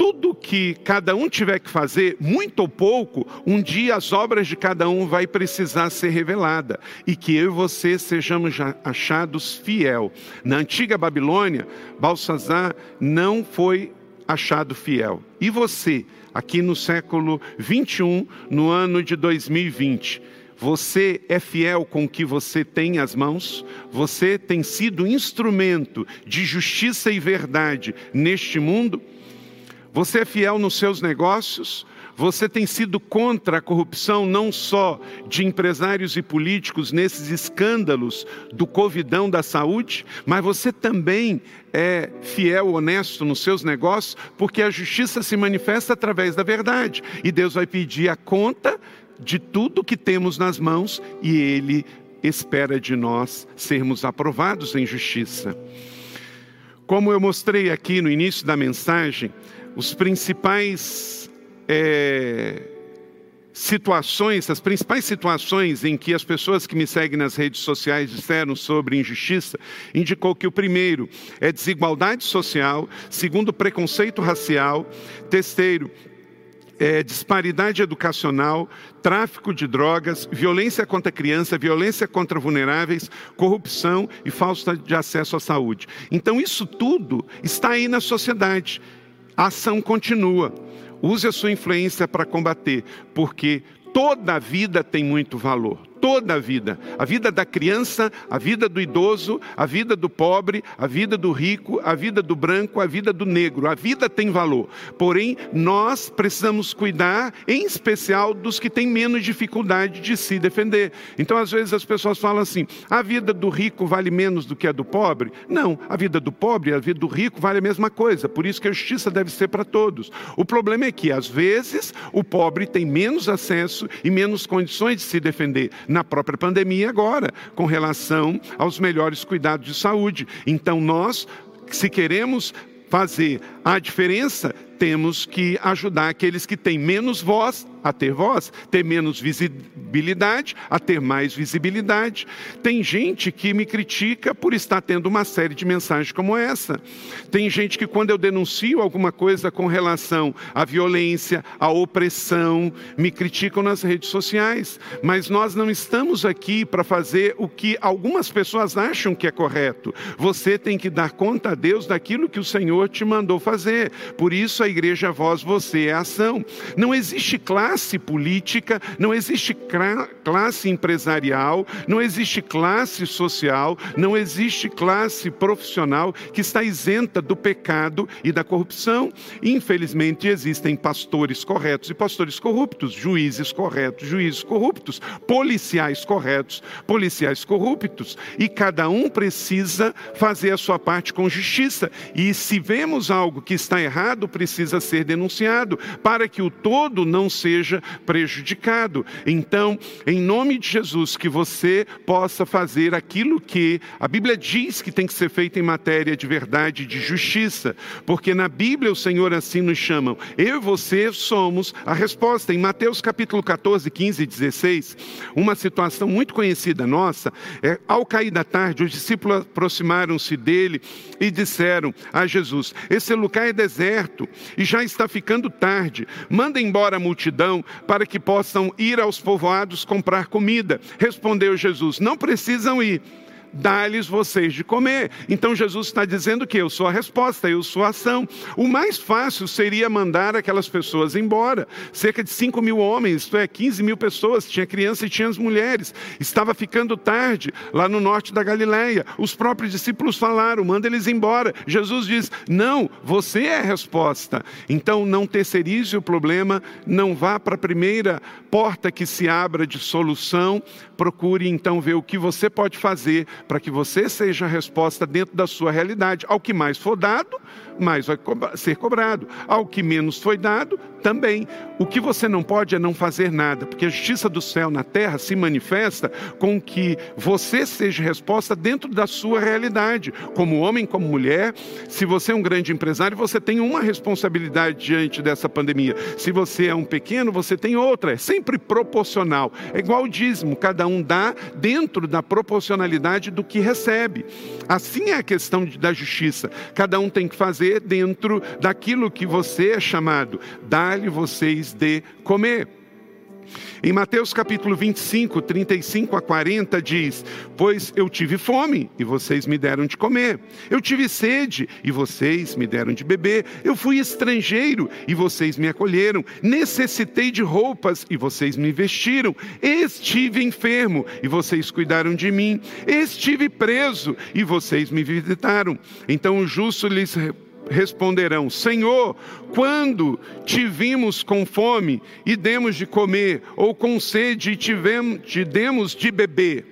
tudo que cada um tiver que fazer, muito ou pouco, um dia as obras de cada um vai precisar ser revelada e que eu e você sejamos achados fiel. Na antiga Babilônia, Balsazar não foi achado fiel. E você, aqui no século 21, no ano de 2020, você é fiel com o que você tem às mãos? Você tem sido instrumento de justiça e verdade neste mundo? Você é fiel nos seus negócios? Você tem sido contra a corrupção não só de empresários e políticos nesses escândalos do covidão da saúde, mas você também é fiel, honesto nos seus negócios, porque a justiça se manifesta através da verdade. E Deus vai pedir a conta de tudo que temos nas mãos e Ele espera de nós sermos aprovados em justiça. Como eu mostrei aqui no início da mensagem, os principais é, situações, as principais situações em que as pessoas que me seguem nas redes sociais disseram sobre injustiça, indicou que o primeiro é desigualdade social, segundo preconceito racial, terceiro é, disparidade educacional, tráfico de drogas, violência contra criança, violência contra vulneráveis, corrupção e falta de acesso à saúde. Então, isso tudo está aí na sociedade. A ação continua. Use a sua influência para combater, porque toda vida tem muito valor toda a vida. A vida da criança, a vida do idoso, a vida do pobre, a vida do rico, a vida do branco, a vida do negro. A vida tem valor. Porém, nós precisamos cuidar, em especial, dos que têm menos dificuldade de se defender. Então, às vezes, as pessoas falam assim: a vida do rico vale menos do que a do pobre? Não, a vida do pobre e a vida do rico vale a mesma coisa. Por isso que a justiça deve ser para todos. O problema é que, às vezes, o pobre tem menos acesso e menos condições de se defender na própria pandemia agora, com relação aos melhores cuidados de saúde. Então, nós, se queremos fazer a diferença, temos que ajudar aqueles que têm menos voz a ter voz, ter menos visibilidade, a ter mais visibilidade. Tem gente que me critica por estar tendo uma série de mensagens como essa. Tem gente que, quando eu denuncio alguma coisa com relação à violência, à opressão, me criticam nas redes sociais. Mas nós não estamos aqui para fazer o que algumas pessoas acham que é correto. Você tem que dar conta a Deus daquilo que o Senhor te mandou fazer. Por isso a igreja voz, você é ação. Não existe classe política, não existe classe empresarial, não existe classe social, não existe classe profissional que está isenta do pecado e da corrupção. Infelizmente existem pastores corretos e pastores corruptos, juízes corretos, juízes corruptos, policiais corretos, policiais corruptos, e cada um precisa fazer a sua parte com justiça. E se vemos algo que está errado, precisa ser denunciado, para que o todo não seja prejudicado. Então, em nome de Jesus, que você possa fazer aquilo que a Bíblia diz que tem que ser feito em matéria de verdade e de justiça, porque na Bíblia o Senhor assim nos chama. Eu e você somos a resposta. Em Mateus capítulo 14, 15 e 16, uma situação muito conhecida nossa, é, ao cair da tarde, os discípulos aproximaram-se dele e disseram a Jesus: Esse lugar é deserto e já está ficando tarde. Manda embora a multidão para que possam ir aos povoados comprar comida. Respondeu Jesus: Não precisam ir dá-lhes vocês de comer. Então Jesus está dizendo que eu sou a resposta, eu sou a ação. O mais fácil seria mandar aquelas pessoas embora. Cerca de 5 mil homens, isto é, 15 mil pessoas, tinha criança e tinha as mulheres. Estava ficando tarde lá no norte da Galileia. Os próprios discípulos falaram: manda eles embora. Jesus diz: não, você é a resposta. Então não terceirize o problema, não vá para a primeira porta que se abra de solução. Procure então ver o que você pode fazer para que você seja a resposta dentro da sua realidade. Ao que mais for dado, mais vai ser cobrado. Ao que menos foi dado, também. O que você não pode é não fazer nada, porque a justiça do céu na terra se manifesta com que você seja resposta dentro da sua realidade. Como homem, como mulher, se você é um grande empresário, você tem uma responsabilidade diante dessa pandemia. Se você é um pequeno, você tem outra. É sempre proporcional. É igual o dízimo, cada um dá dentro da proporcionalidade do que recebe. Assim é a questão da justiça. Cada um tem que fazer dentro daquilo que você é chamado. Dar-lhe vocês de comer. Em Mateus capítulo 25, 35 a 40 diz: Pois eu tive fome e vocês me deram de comer. Eu tive sede e vocês me deram de beber. Eu fui estrangeiro e vocês me acolheram. Necessitei de roupas e vocês me vestiram. Estive enfermo e vocês cuidaram de mim. Estive preso e vocês me visitaram. Então o justo lhes responderão: Senhor, quando te vimos com fome e demos de comer, ou com sede e tivemos, te demos de beber?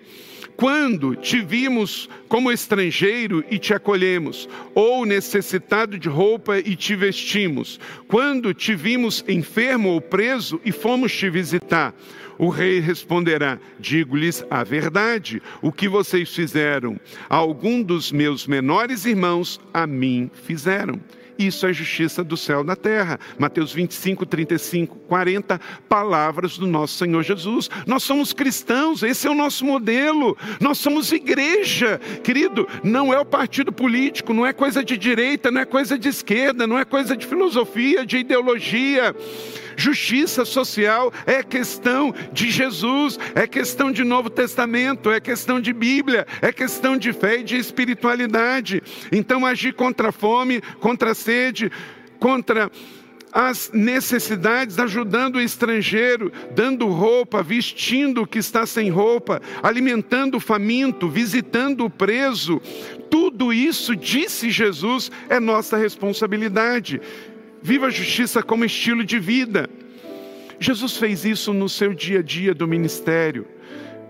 Quando te vimos como estrangeiro e te acolhemos, ou necessitado de roupa e te vestimos? Quando te vimos enfermo ou preso e fomos te visitar? O rei responderá: Digo-lhes a verdade, o que vocês fizeram a algum dos meus menores irmãos, a mim fizeram. Isso é justiça do céu na terra. Mateus 25, 35, 40, palavras do nosso Senhor Jesus. Nós somos cristãos, esse é o nosso modelo. Nós somos igreja. Querido, não é o partido político, não é coisa de direita, não é coisa de esquerda, não é coisa de filosofia, de ideologia. Justiça social é questão de Jesus, é questão de Novo Testamento, é questão de Bíblia, é questão de fé e de espiritualidade. Então, agir contra a fome, contra a sede, contra as necessidades, ajudando o estrangeiro, dando roupa, vestindo o que está sem roupa, alimentando o faminto, visitando o preso. Tudo isso, disse Jesus, é nossa responsabilidade. Viva a justiça como estilo de vida. Jesus fez isso no seu dia a dia do ministério.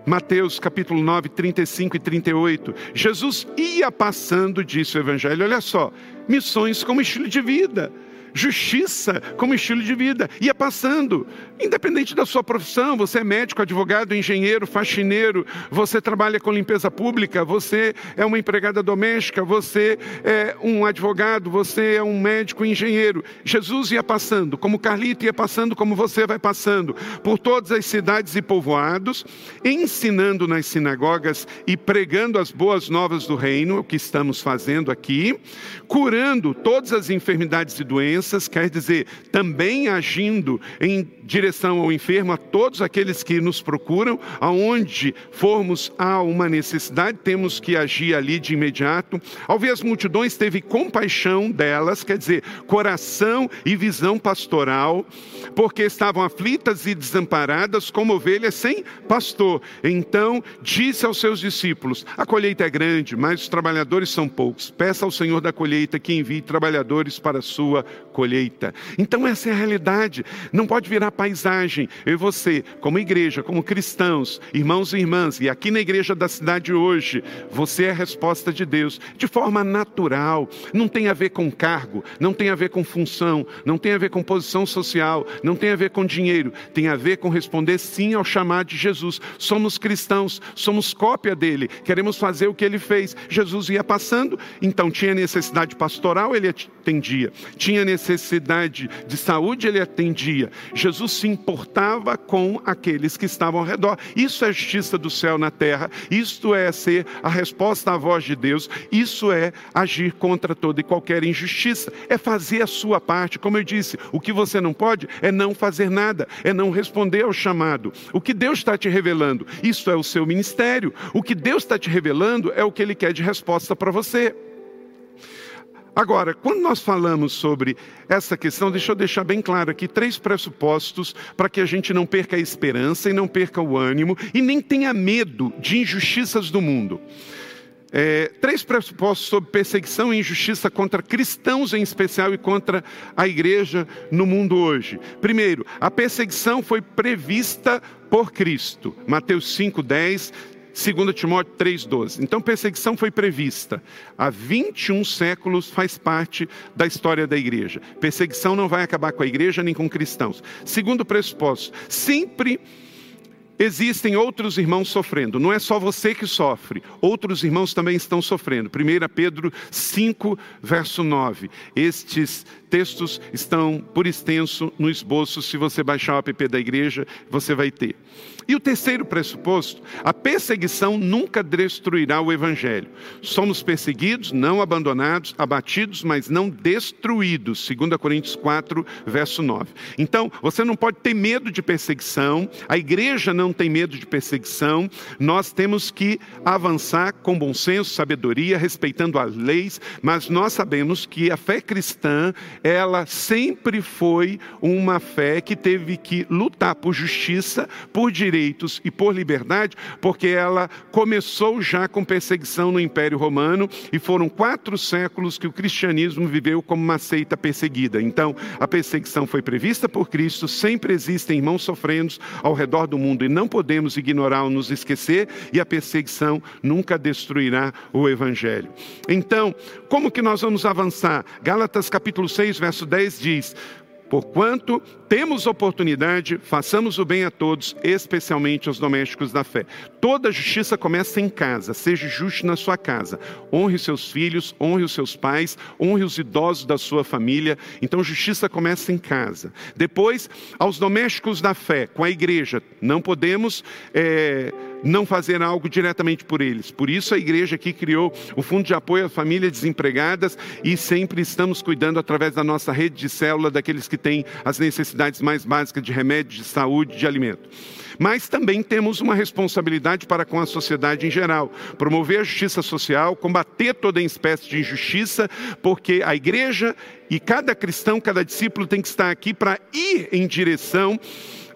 Mateus capítulo 9, 35 e 38. Jesus ia passando, disse o Evangelho. Olha só, missões como estilo de vida. Justiça como estilo de vida. Ia passando, independente da sua profissão, você é médico, advogado, engenheiro, faxineiro, você trabalha com limpeza pública, você é uma empregada doméstica, você é um advogado, você é um médico, engenheiro. Jesus ia passando, como Carlito ia passando, como você vai passando, por todas as cidades e povoados, ensinando nas sinagogas e pregando as boas novas do reino, o que estamos fazendo aqui, curando todas as enfermidades e doenças, quer dizer, também agindo em direção ao enfermo, a todos aqueles que nos procuram, aonde formos a uma necessidade, temos que agir ali de imediato. Ao ver as multidões, teve compaixão delas, quer dizer, coração e visão pastoral, porque estavam aflitas e desamparadas como ovelhas sem pastor. Então disse aos seus discípulos: A colheita é grande, mas os trabalhadores são poucos. Peça ao Senhor da colheita que envie trabalhadores para a sua colheita. Então essa é a realidade. Não pode virar paisagem. Eu e você, como igreja, como cristãos, irmãos e irmãs, e aqui na igreja da cidade hoje, você é a resposta de Deus de forma natural. Não tem a ver com cargo, não tem a ver com função, não tem a ver com posição social, não tem a ver com dinheiro. Tem a ver com responder sim ao chamado de Jesus. Somos cristãos, somos cópia dele, queremos fazer o que ele fez. Jesus ia passando, então tinha necessidade pastoral, ele atendia. Tinha necessidade de saúde, ele atendia. Jesus se importava com aqueles que estavam ao redor. Isso é justiça do céu na terra. Isto é ser a resposta à voz de Deus. Isso é agir contra toda e qualquer injustiça. É fazer a sua parte. Como eu disse, o que você não pode é não fazer nada, é não responder ao chamado. O que Deus está te revelando, isso é o seu ministério. O que Deus está te revelando é o que Ele quer de resposta para você. Agora, quando nós falamos sobre essa questão, deixa eu deixar bem claro aqui três pressupostos para que a gente não perca a esperança e não perca o ânimo e nem tenha medo de injustiças do mundo. É, três pressupostos sobre perseguição e injustiça contra cristãos em especial e contra a igreja no mundo hoje. Primeiro, a perseguição foi prevista por Cristo. Mateus 5,10 2 Timóteo 3,12. Então, perseguição foi prevista. Há 21 séculos faz parte da história da igreja. Perseguição não vai acabar com a igreja nem com cristãos. Segundo pressuposto, sempre existem outros irmãos sofrendo. Não é só você que sofre, outros irmãos também estão sofrendo. 1 Pedro 5, verso 9. Estes textos estão por extenso no esboço. Se você baixar o app da igreja, você vai ter. E o terceiro pressuposto, a perseguição nunca destruirá o evangelho. Somos perseguidos, não abandonados, abatidos, mas não destruídos. 2 Coríntios 4, verso 9. Então, você não pode ter medo de perseguição, a igreja não tem medo de perseguição. Nós temos que avançar com bom senso, sabedoria, respeitando as leis, mas nós sabemos que a fé cristã, ela sempre foi uma fé que teve que lutar por justiça, por direito direitos e por liberdade, porque ela começou já com perseguição no Império Romano e foram quatro séculos que o cristianismo viveu como uma seita perseguida. Então, a perseguição foi prevista por Cristo, sempre existem irmãos sofrendo ao redor do mundo e não podemos ignorar ou nos esquecer, e a perseguição nunca destruirá o Evangelho. Então, como que nós vamos avançar? Gálatas capítulo 6, verso 10 diz: Porquanto temos oportunidade, façamos o bem a todos, especialmente aos domésticos da fé. Toda justiça começa em casa, seja justo na sua casa. Honre seus filhos, honre os seus pais, honre os idosos da sua família. Então, justiça começa em casa. Depois, aos domésticos da fé, com a igreja. Não podemos. É não fazer algo diretamente por eles. Por isso a igreja aqui criou o Fundo de Apoio às Famílias Desempregadas e sempre estamos cuidando através da nossa rede de célula daqueles que têm as necessidades mais básicas de remédio, de saúde, de alimento. Mas também temos uma responsabilidade para com a sociedade em geral, promover a justiça social, combater toda espécie de injustiça, porque a igreja e cada cristão, cada discípulo tem que estar aqui para ir em direção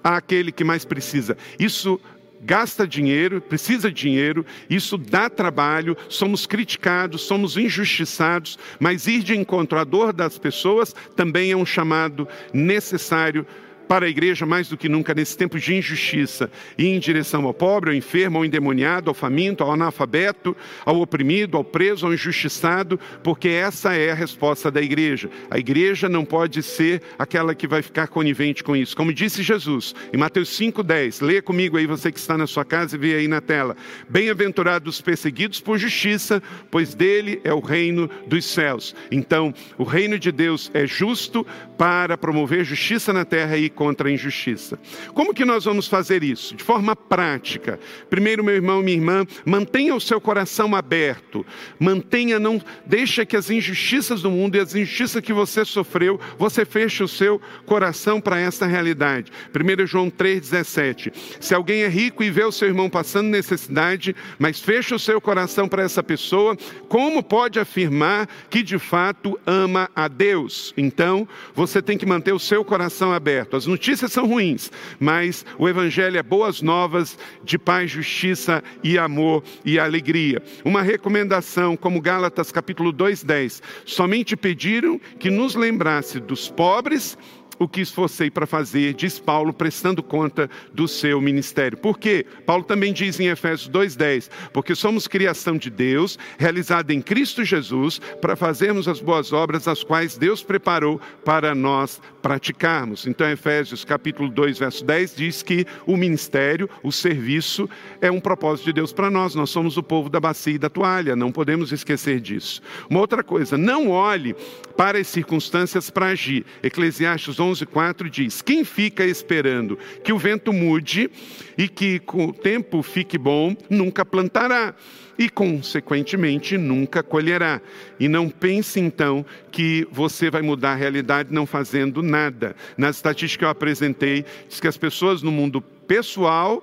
àquele que mais precisa. Isso gasta dinheiro, precisa de dinheiro, isso dá trabalho, somos criticados, somos injustiçados, mas ir de encontro à dor das pessoas também é um chamado necessário para a igreja mais do que nunca nesse tempo de injustiça e em direção ao pobre, ao enfermo, ao endemoniado, ao faminto, ao analfabeto, ao oprimido, ao preso, ao injustiçado, porque essa é a resposta da igreja. A igreja não pode ser aquela que vai ficar conivente com isso. Como disse Jesus em Mateus 5:10, leia comigo aí você que está na sua casa e vê aí na tela. Bem-aventurados os perseguidos por justiça, pois dele é o reino dos céus. Então, o reino de Deus é justo para promover justiça na terra e contra a injustiça. Como que nós vamos fazer isso? De forma prática. Primeiro, meu irmão, minha irmã, mantenha o seu coração aberto. Mantenha, não deixa que as injustiças do mundo e as injustiças que você sofreu, você feche o seu coração para essa realidade. 1 João 3,17. Se alguém é rico e vê o seu irmão passando necessidade, mas fecha o seu coração para essa pessoa, como pode afirmar que de fato ama a Deus? Então, você tem que manter o seu coração aberto. As notícias são ruins, mas o Evangelho é boas novas de paz, justiça e amor e alegria. Uma recomendação, como Gálatas capítulo 2,10: somente pediram que nos lembrasse dos pobres o que esforcei para fazer, diz Paulo, prestando conta do seu ministério. Por quê? Paulo também diz em Efésios 2,10: porque somos criação de Deus, realizada em Cristo Jesus, para fazermos as boas obras, as quais Deus preparou para nós praticarmos. Então, Efésios capítulo 2, verso 10 diz que o ministério, o serviço, é um propósito de Deus para nós. Nós somos o povo da bacia e da toalha, não podemos esquecer disso. Uma outra coisa, não olhe para as circunstâncias para agir. Eclesiastes 11:4 diz: Quem fica esperando que o vento mude e que com o tempo fique bom, nunca plantará e, consequentemente, nunca colherá. E não pense então que você vai mudar a realidade não fazendo nada. Nas estatísticas que eu apresentei, diz que as pessoas no mundo pessoal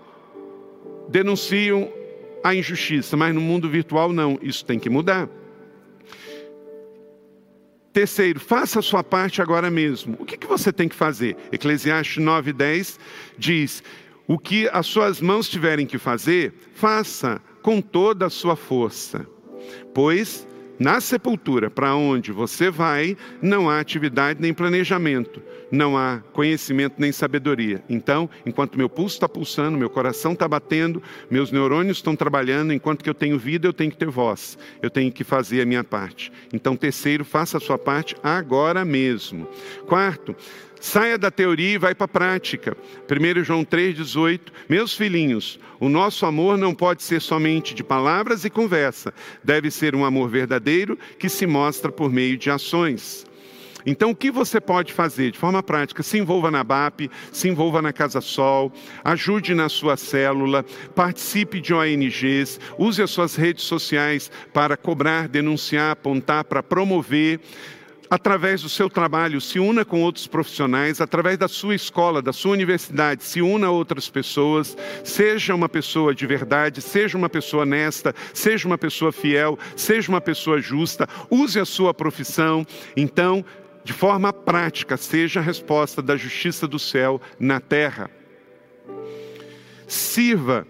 denunciam a injustiça, mas no mundo virtual não. Isso tem que mudar. Terceiro, faça a sua parte agora mesmo. O que, que você tem que fazer? Eclesiastes 9,10 diz: O que as suas mãos tiverem que fazer, faça com toda a sua força. Pois na sepultura, para onde você vai, não há atividade nem planejamento, não há conhecimento nem sabedoria. Então, enquanto meu pulso está pulsando, meu coração está batendo, meus neurônios estão trabalhando, enquanto que eu tenho vida, eu tenho que ter voz, eu tenho que fazer a minha parte. Então, terceiro, faça a sua parte agora mesmo. Quarto, Saia da teoria e vai para a prática. 1 João 3,18. Meus filhinhos, o nosso amor não pode ser somente de palavras e conversa. Deve ser um amor verdadeiro que se mostra por meio de ações. Então, o que você pode fazer de forma prática? Se envolva na BAP, se envolva na Casa Sol, ajude na sua célula, participe de ONGs, use as suas redes sociais para cobrar, denunciar, apontar, para promover através do seu trabalho, se una com outros profissionais, através da sua escola, da sua universidade, se una a outras pessoas, seja uma pessoa de verdade, seja uma pessoa honesta, seja uma pessoa fiel, seja uma pessoa justa, use a sua profissão. Então, de forma prática, seja a resposta da justiça do céu na terra. Sirva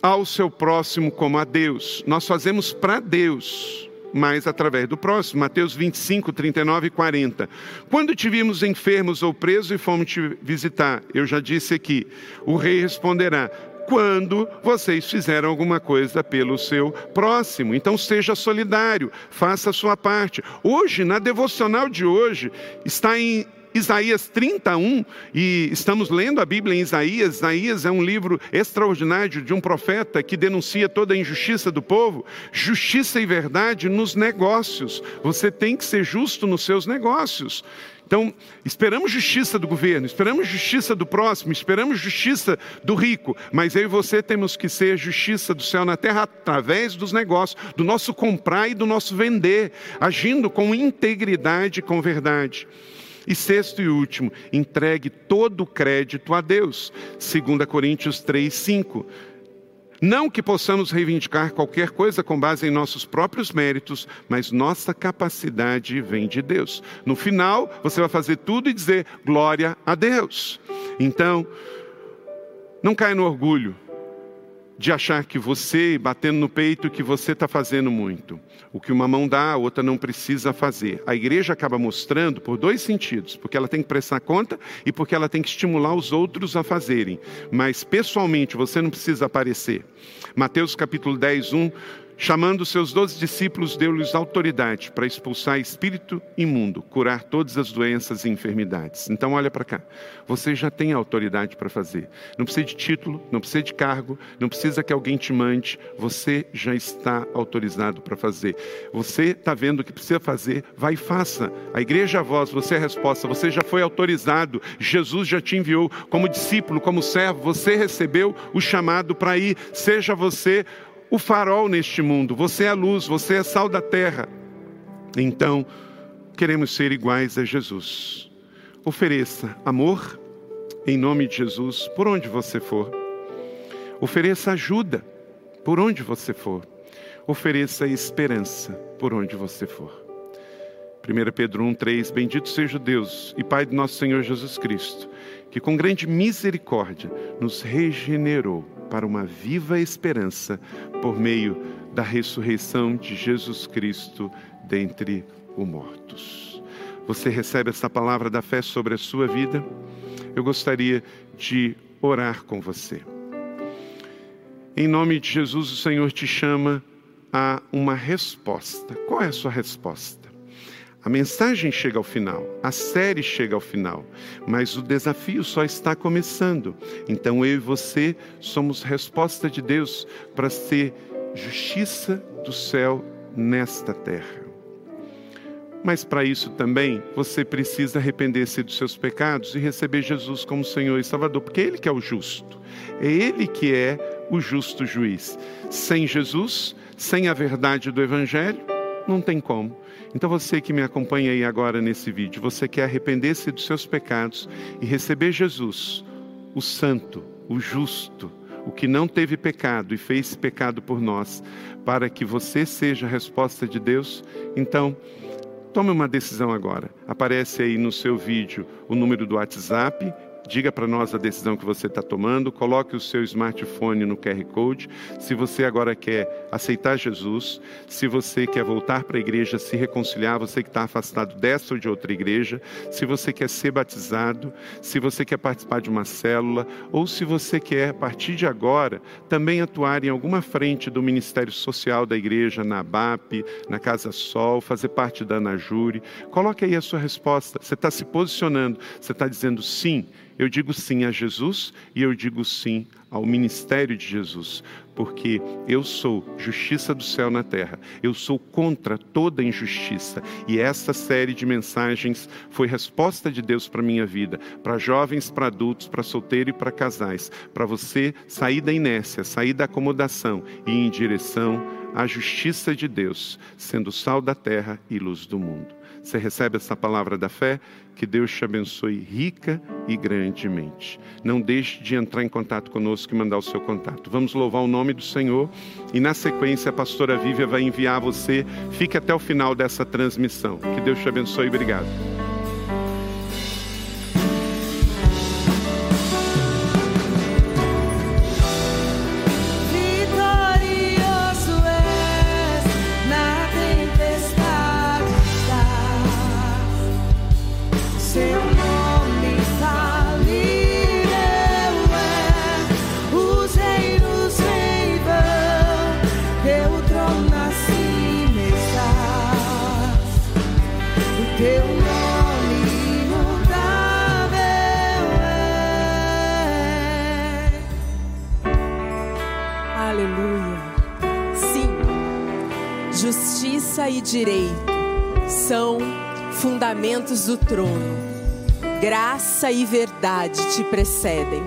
ao seu próximo como a Deus. Nós fazemos para Deus mas através do próximo. Mateus 25, 39 e 40. Quando te vimos enfermos ou presos e fomos te visitar, eu já disse aqui, o rei responderá: quando vocês fizeram alguma coisa pelo seu próximo. Então seja solidário, faça a sua parte. Hoje, na devocional de hoje, está em Isaías 31, e estamos lendo a Bíblia em Isaías. Isaías é um livro extraordinário de um profeta que denuncia toda a injustiça do povo. Justiça e verdade nos negócios. Você tem que ser justo nos seus negócios. Então, esperamos justiça do governo, esperamos justiça do próximo, esperamos justiça do rico, mas eu e você temos que ser justiça do céu na terra através dos negócios, do nosso comprar e do nosso vender, agindo com integridade e com verdade. E sexto e último, entregue todo o crédito a Deus. 2 Coríntios 3, 5. Não que possamos reivindicar qualquer coisa com base em nossos próprios méritos, mas nossa capacidade vem de Deus. No final, você vai fazer tudo e dizer glória a Deus. Então, não caia no orgulho de achar que você, batendo no peito, que você está fazendo muito. O que uma mão dá, a outra não precisa fazer. A igreja acaba mostrando por dois sentidos: porque ela tem que prestar conta e porque ela tem que estimular os outros a fazerem. Mas pessoalmente você não precisa aparecer. Mateus capítulo 10, 1 Chamando seus doze discípulos, deu-lhes autoridade para expulsar espírito imundo, curar todas as doenças e enfermidades. Então, olha para cá. Você já tem autoridade para fazer. Não precisa de título, não precisa de cargo, não precisa que alguém te mande. Você já está autorizado para fazer. Você está vendo o que precisa fazer, vai e faça. A igreja é a voz, você é a resposta. Você já foi autorizado. Jesus já te enviou como discípulo, como servo. Você recebeu o chamado para ir. Seja você o farol neste mundo, você é a luz, você é sal da terra. Então, queremos ser iguais a Jesus. Ofereça amor em nome de Jesus por onde você for. Ofereça ajuda por onde você for. Ofereça esperança por onde você for. 1 Pedro 1,3 Bendito seja Deus e Pai de nosso Senhor Jesus Cristo, que com grande misericórdia nos regenerou para uma viva esperança por meio da ressurreição de Jesus Cristo dentre os mortos. Você recebe essa palavra da fé sobre a sua vida? Eu gostaria de orar com você. Em nome de Jesus, o Senhor te chama a uma resposta. Qual é a sua resposta? A mensagem chega ao final, a série chega ao final, mas o desafio só está começando. Então eu e você somos resposta de Deus para ser justiça do céu nesta terra. Mas para isso também você precisa arrepender-se dos seus pecados e receber Jesus como Senhor e Salvador, porque Ele que é o justo, é Ele que é o justo juiz. Sem Jesus, sem a verdade do Evangelho, não tem como. Então você que me acompanha aí agora nesse vídeo, você quer arrepender-se dos seus pecados e receber Jesus, o santo, o justo, o que não teve pecado e fez pecado por nós, para que você seja a resposta de Deus, então tome uma decisão agora. Aparece aí no seu vídeo o número do WhatsApp Diga para nós a decisão que você está tomando, coloque o seu smartphone no QR Code. Se você agora quer aceitar Jesus, se você quer voltar para a igreja, se reconciliar, você que está afastado dessa ou de outra igreja, se você quer ser batizado, se você quer participar de uma célula, ou se você quer, a partir de agora, também atuar em alguma frente do Ministério Social da igreja, na ABAP, na Casa Sol, fazer parte da Anajure, coloque aí a sua resposta. Você está se posicionando, você está dizendo sim eu digo sim a Jesus e eu digo sim ao ministério de Jesus, porque eu sou justiça do céu na terra, eu sou contra toda injustiça. E essa série de mensagens foi resposta de Deus para minha vida, para jovens, para adultos, para solteiro e para casais, para você sair da inércia, sair da acomodação e ir em direção à justiça de Deus, sendo sal da terra e luz do mundo. Você recebe essa palavra da fé? Que Deus te abençoe rica e grandemente. Não deixe de entrar em contato conosco e mandar o seu contato. Vamos louvar o nome do Senhor e na sequência a pastora Vívia vai enviar você. Fique até o final dessa transmissão. Que Deus te abençoe. Obrigado. Direito são fundamentos do trono. Graça e verdade te precedem.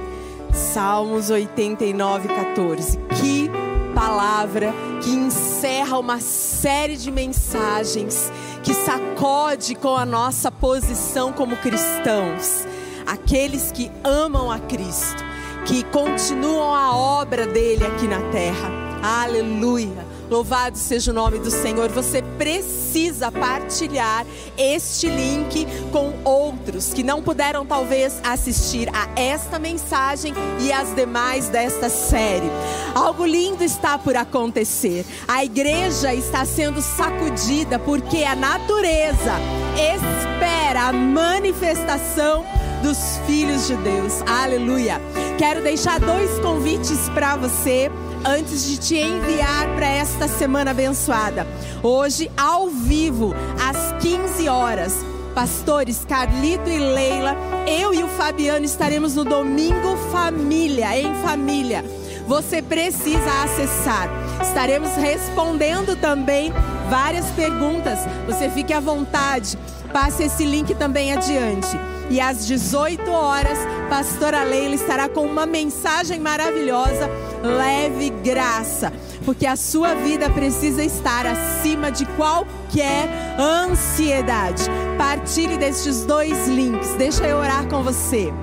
Salmos 89, 14. Que palavra que encerra uma série de mensagens que sacode com a nossa posição como cristãos. Aqueles que amam a Cristo, que continuam a obra dele aqui na terra. Aleluia. Louvado seja o nome do Senhor. Você precisa partilhar este link com outros que não puderam talvez assistir a esta mensagem e as demais desta série. Algo lindo está por acontecer. A igreja está sendo sacudida porque a natureza espera a manifestação dos filhos de Deus. Aleluia. Quero deixar dois convites para você antes de te enviar para esta semana abençoada. Hoje, ao vivo, às 15 horas, pastores Carlito e Leila, eu e o Fabiano estaremos no domingo família, em família. Você precisa acessar. Estaremos respondendo também várias perguntas. Você fique à vontade. Passe esse link também adiante. E às 18 horas, pastora Leila estará com uma mensagem maravilhosa, leve graça, porque a sua vida precisa estar acima de qualquer ansiedade. Partilhe destes dois links. Deixa eu orar com você.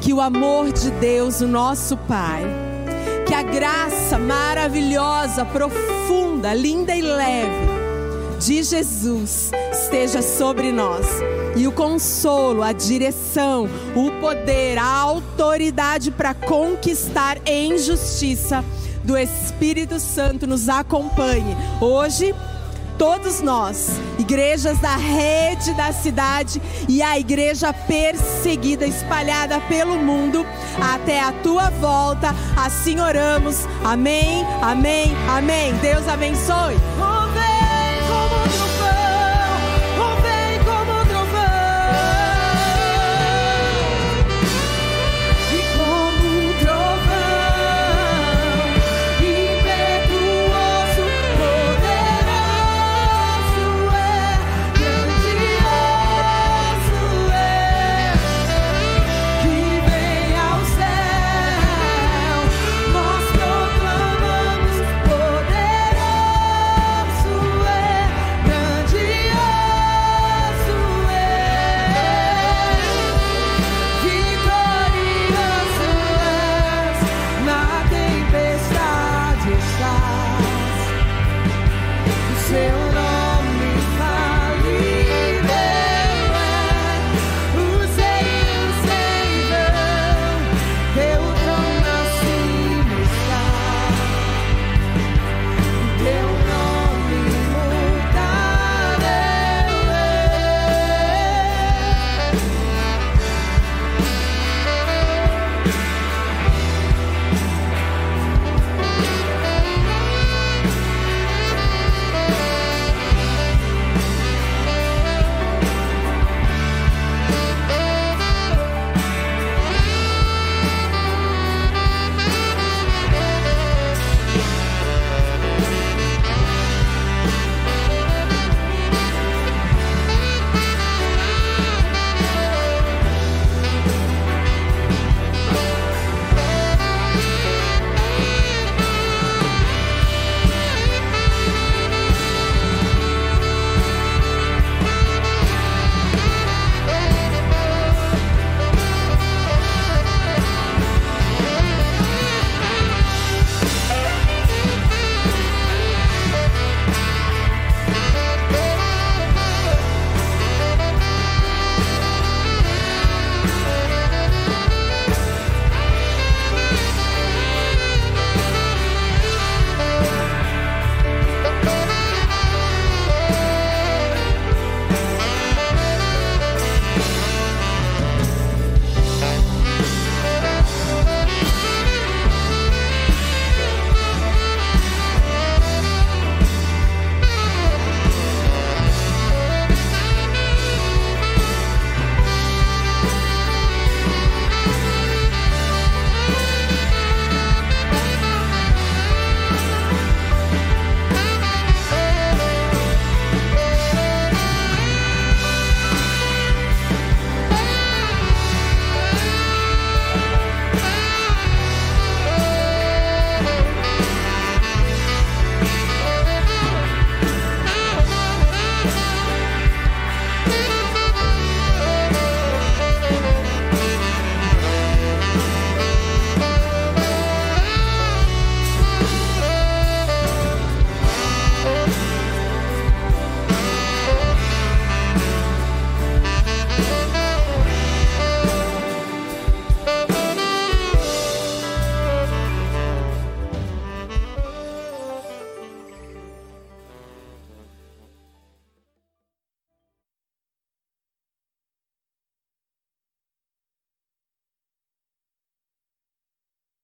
Que o amor de Deus, o nosso Pai, que a graça maravilhosa, profunda, linda e leve de Jesus esteja sobre nós. E o consolo, a direção, o poder, a autoridade para conquistar em justiça do Espírito Santo nos acompanhe hoje todos nós, igrejas da rede da cidade e a igreja perseguida, espalhada pelo mundo, até a tua volta. Assim oramos. Amém, amém, amém. Deus abençoe.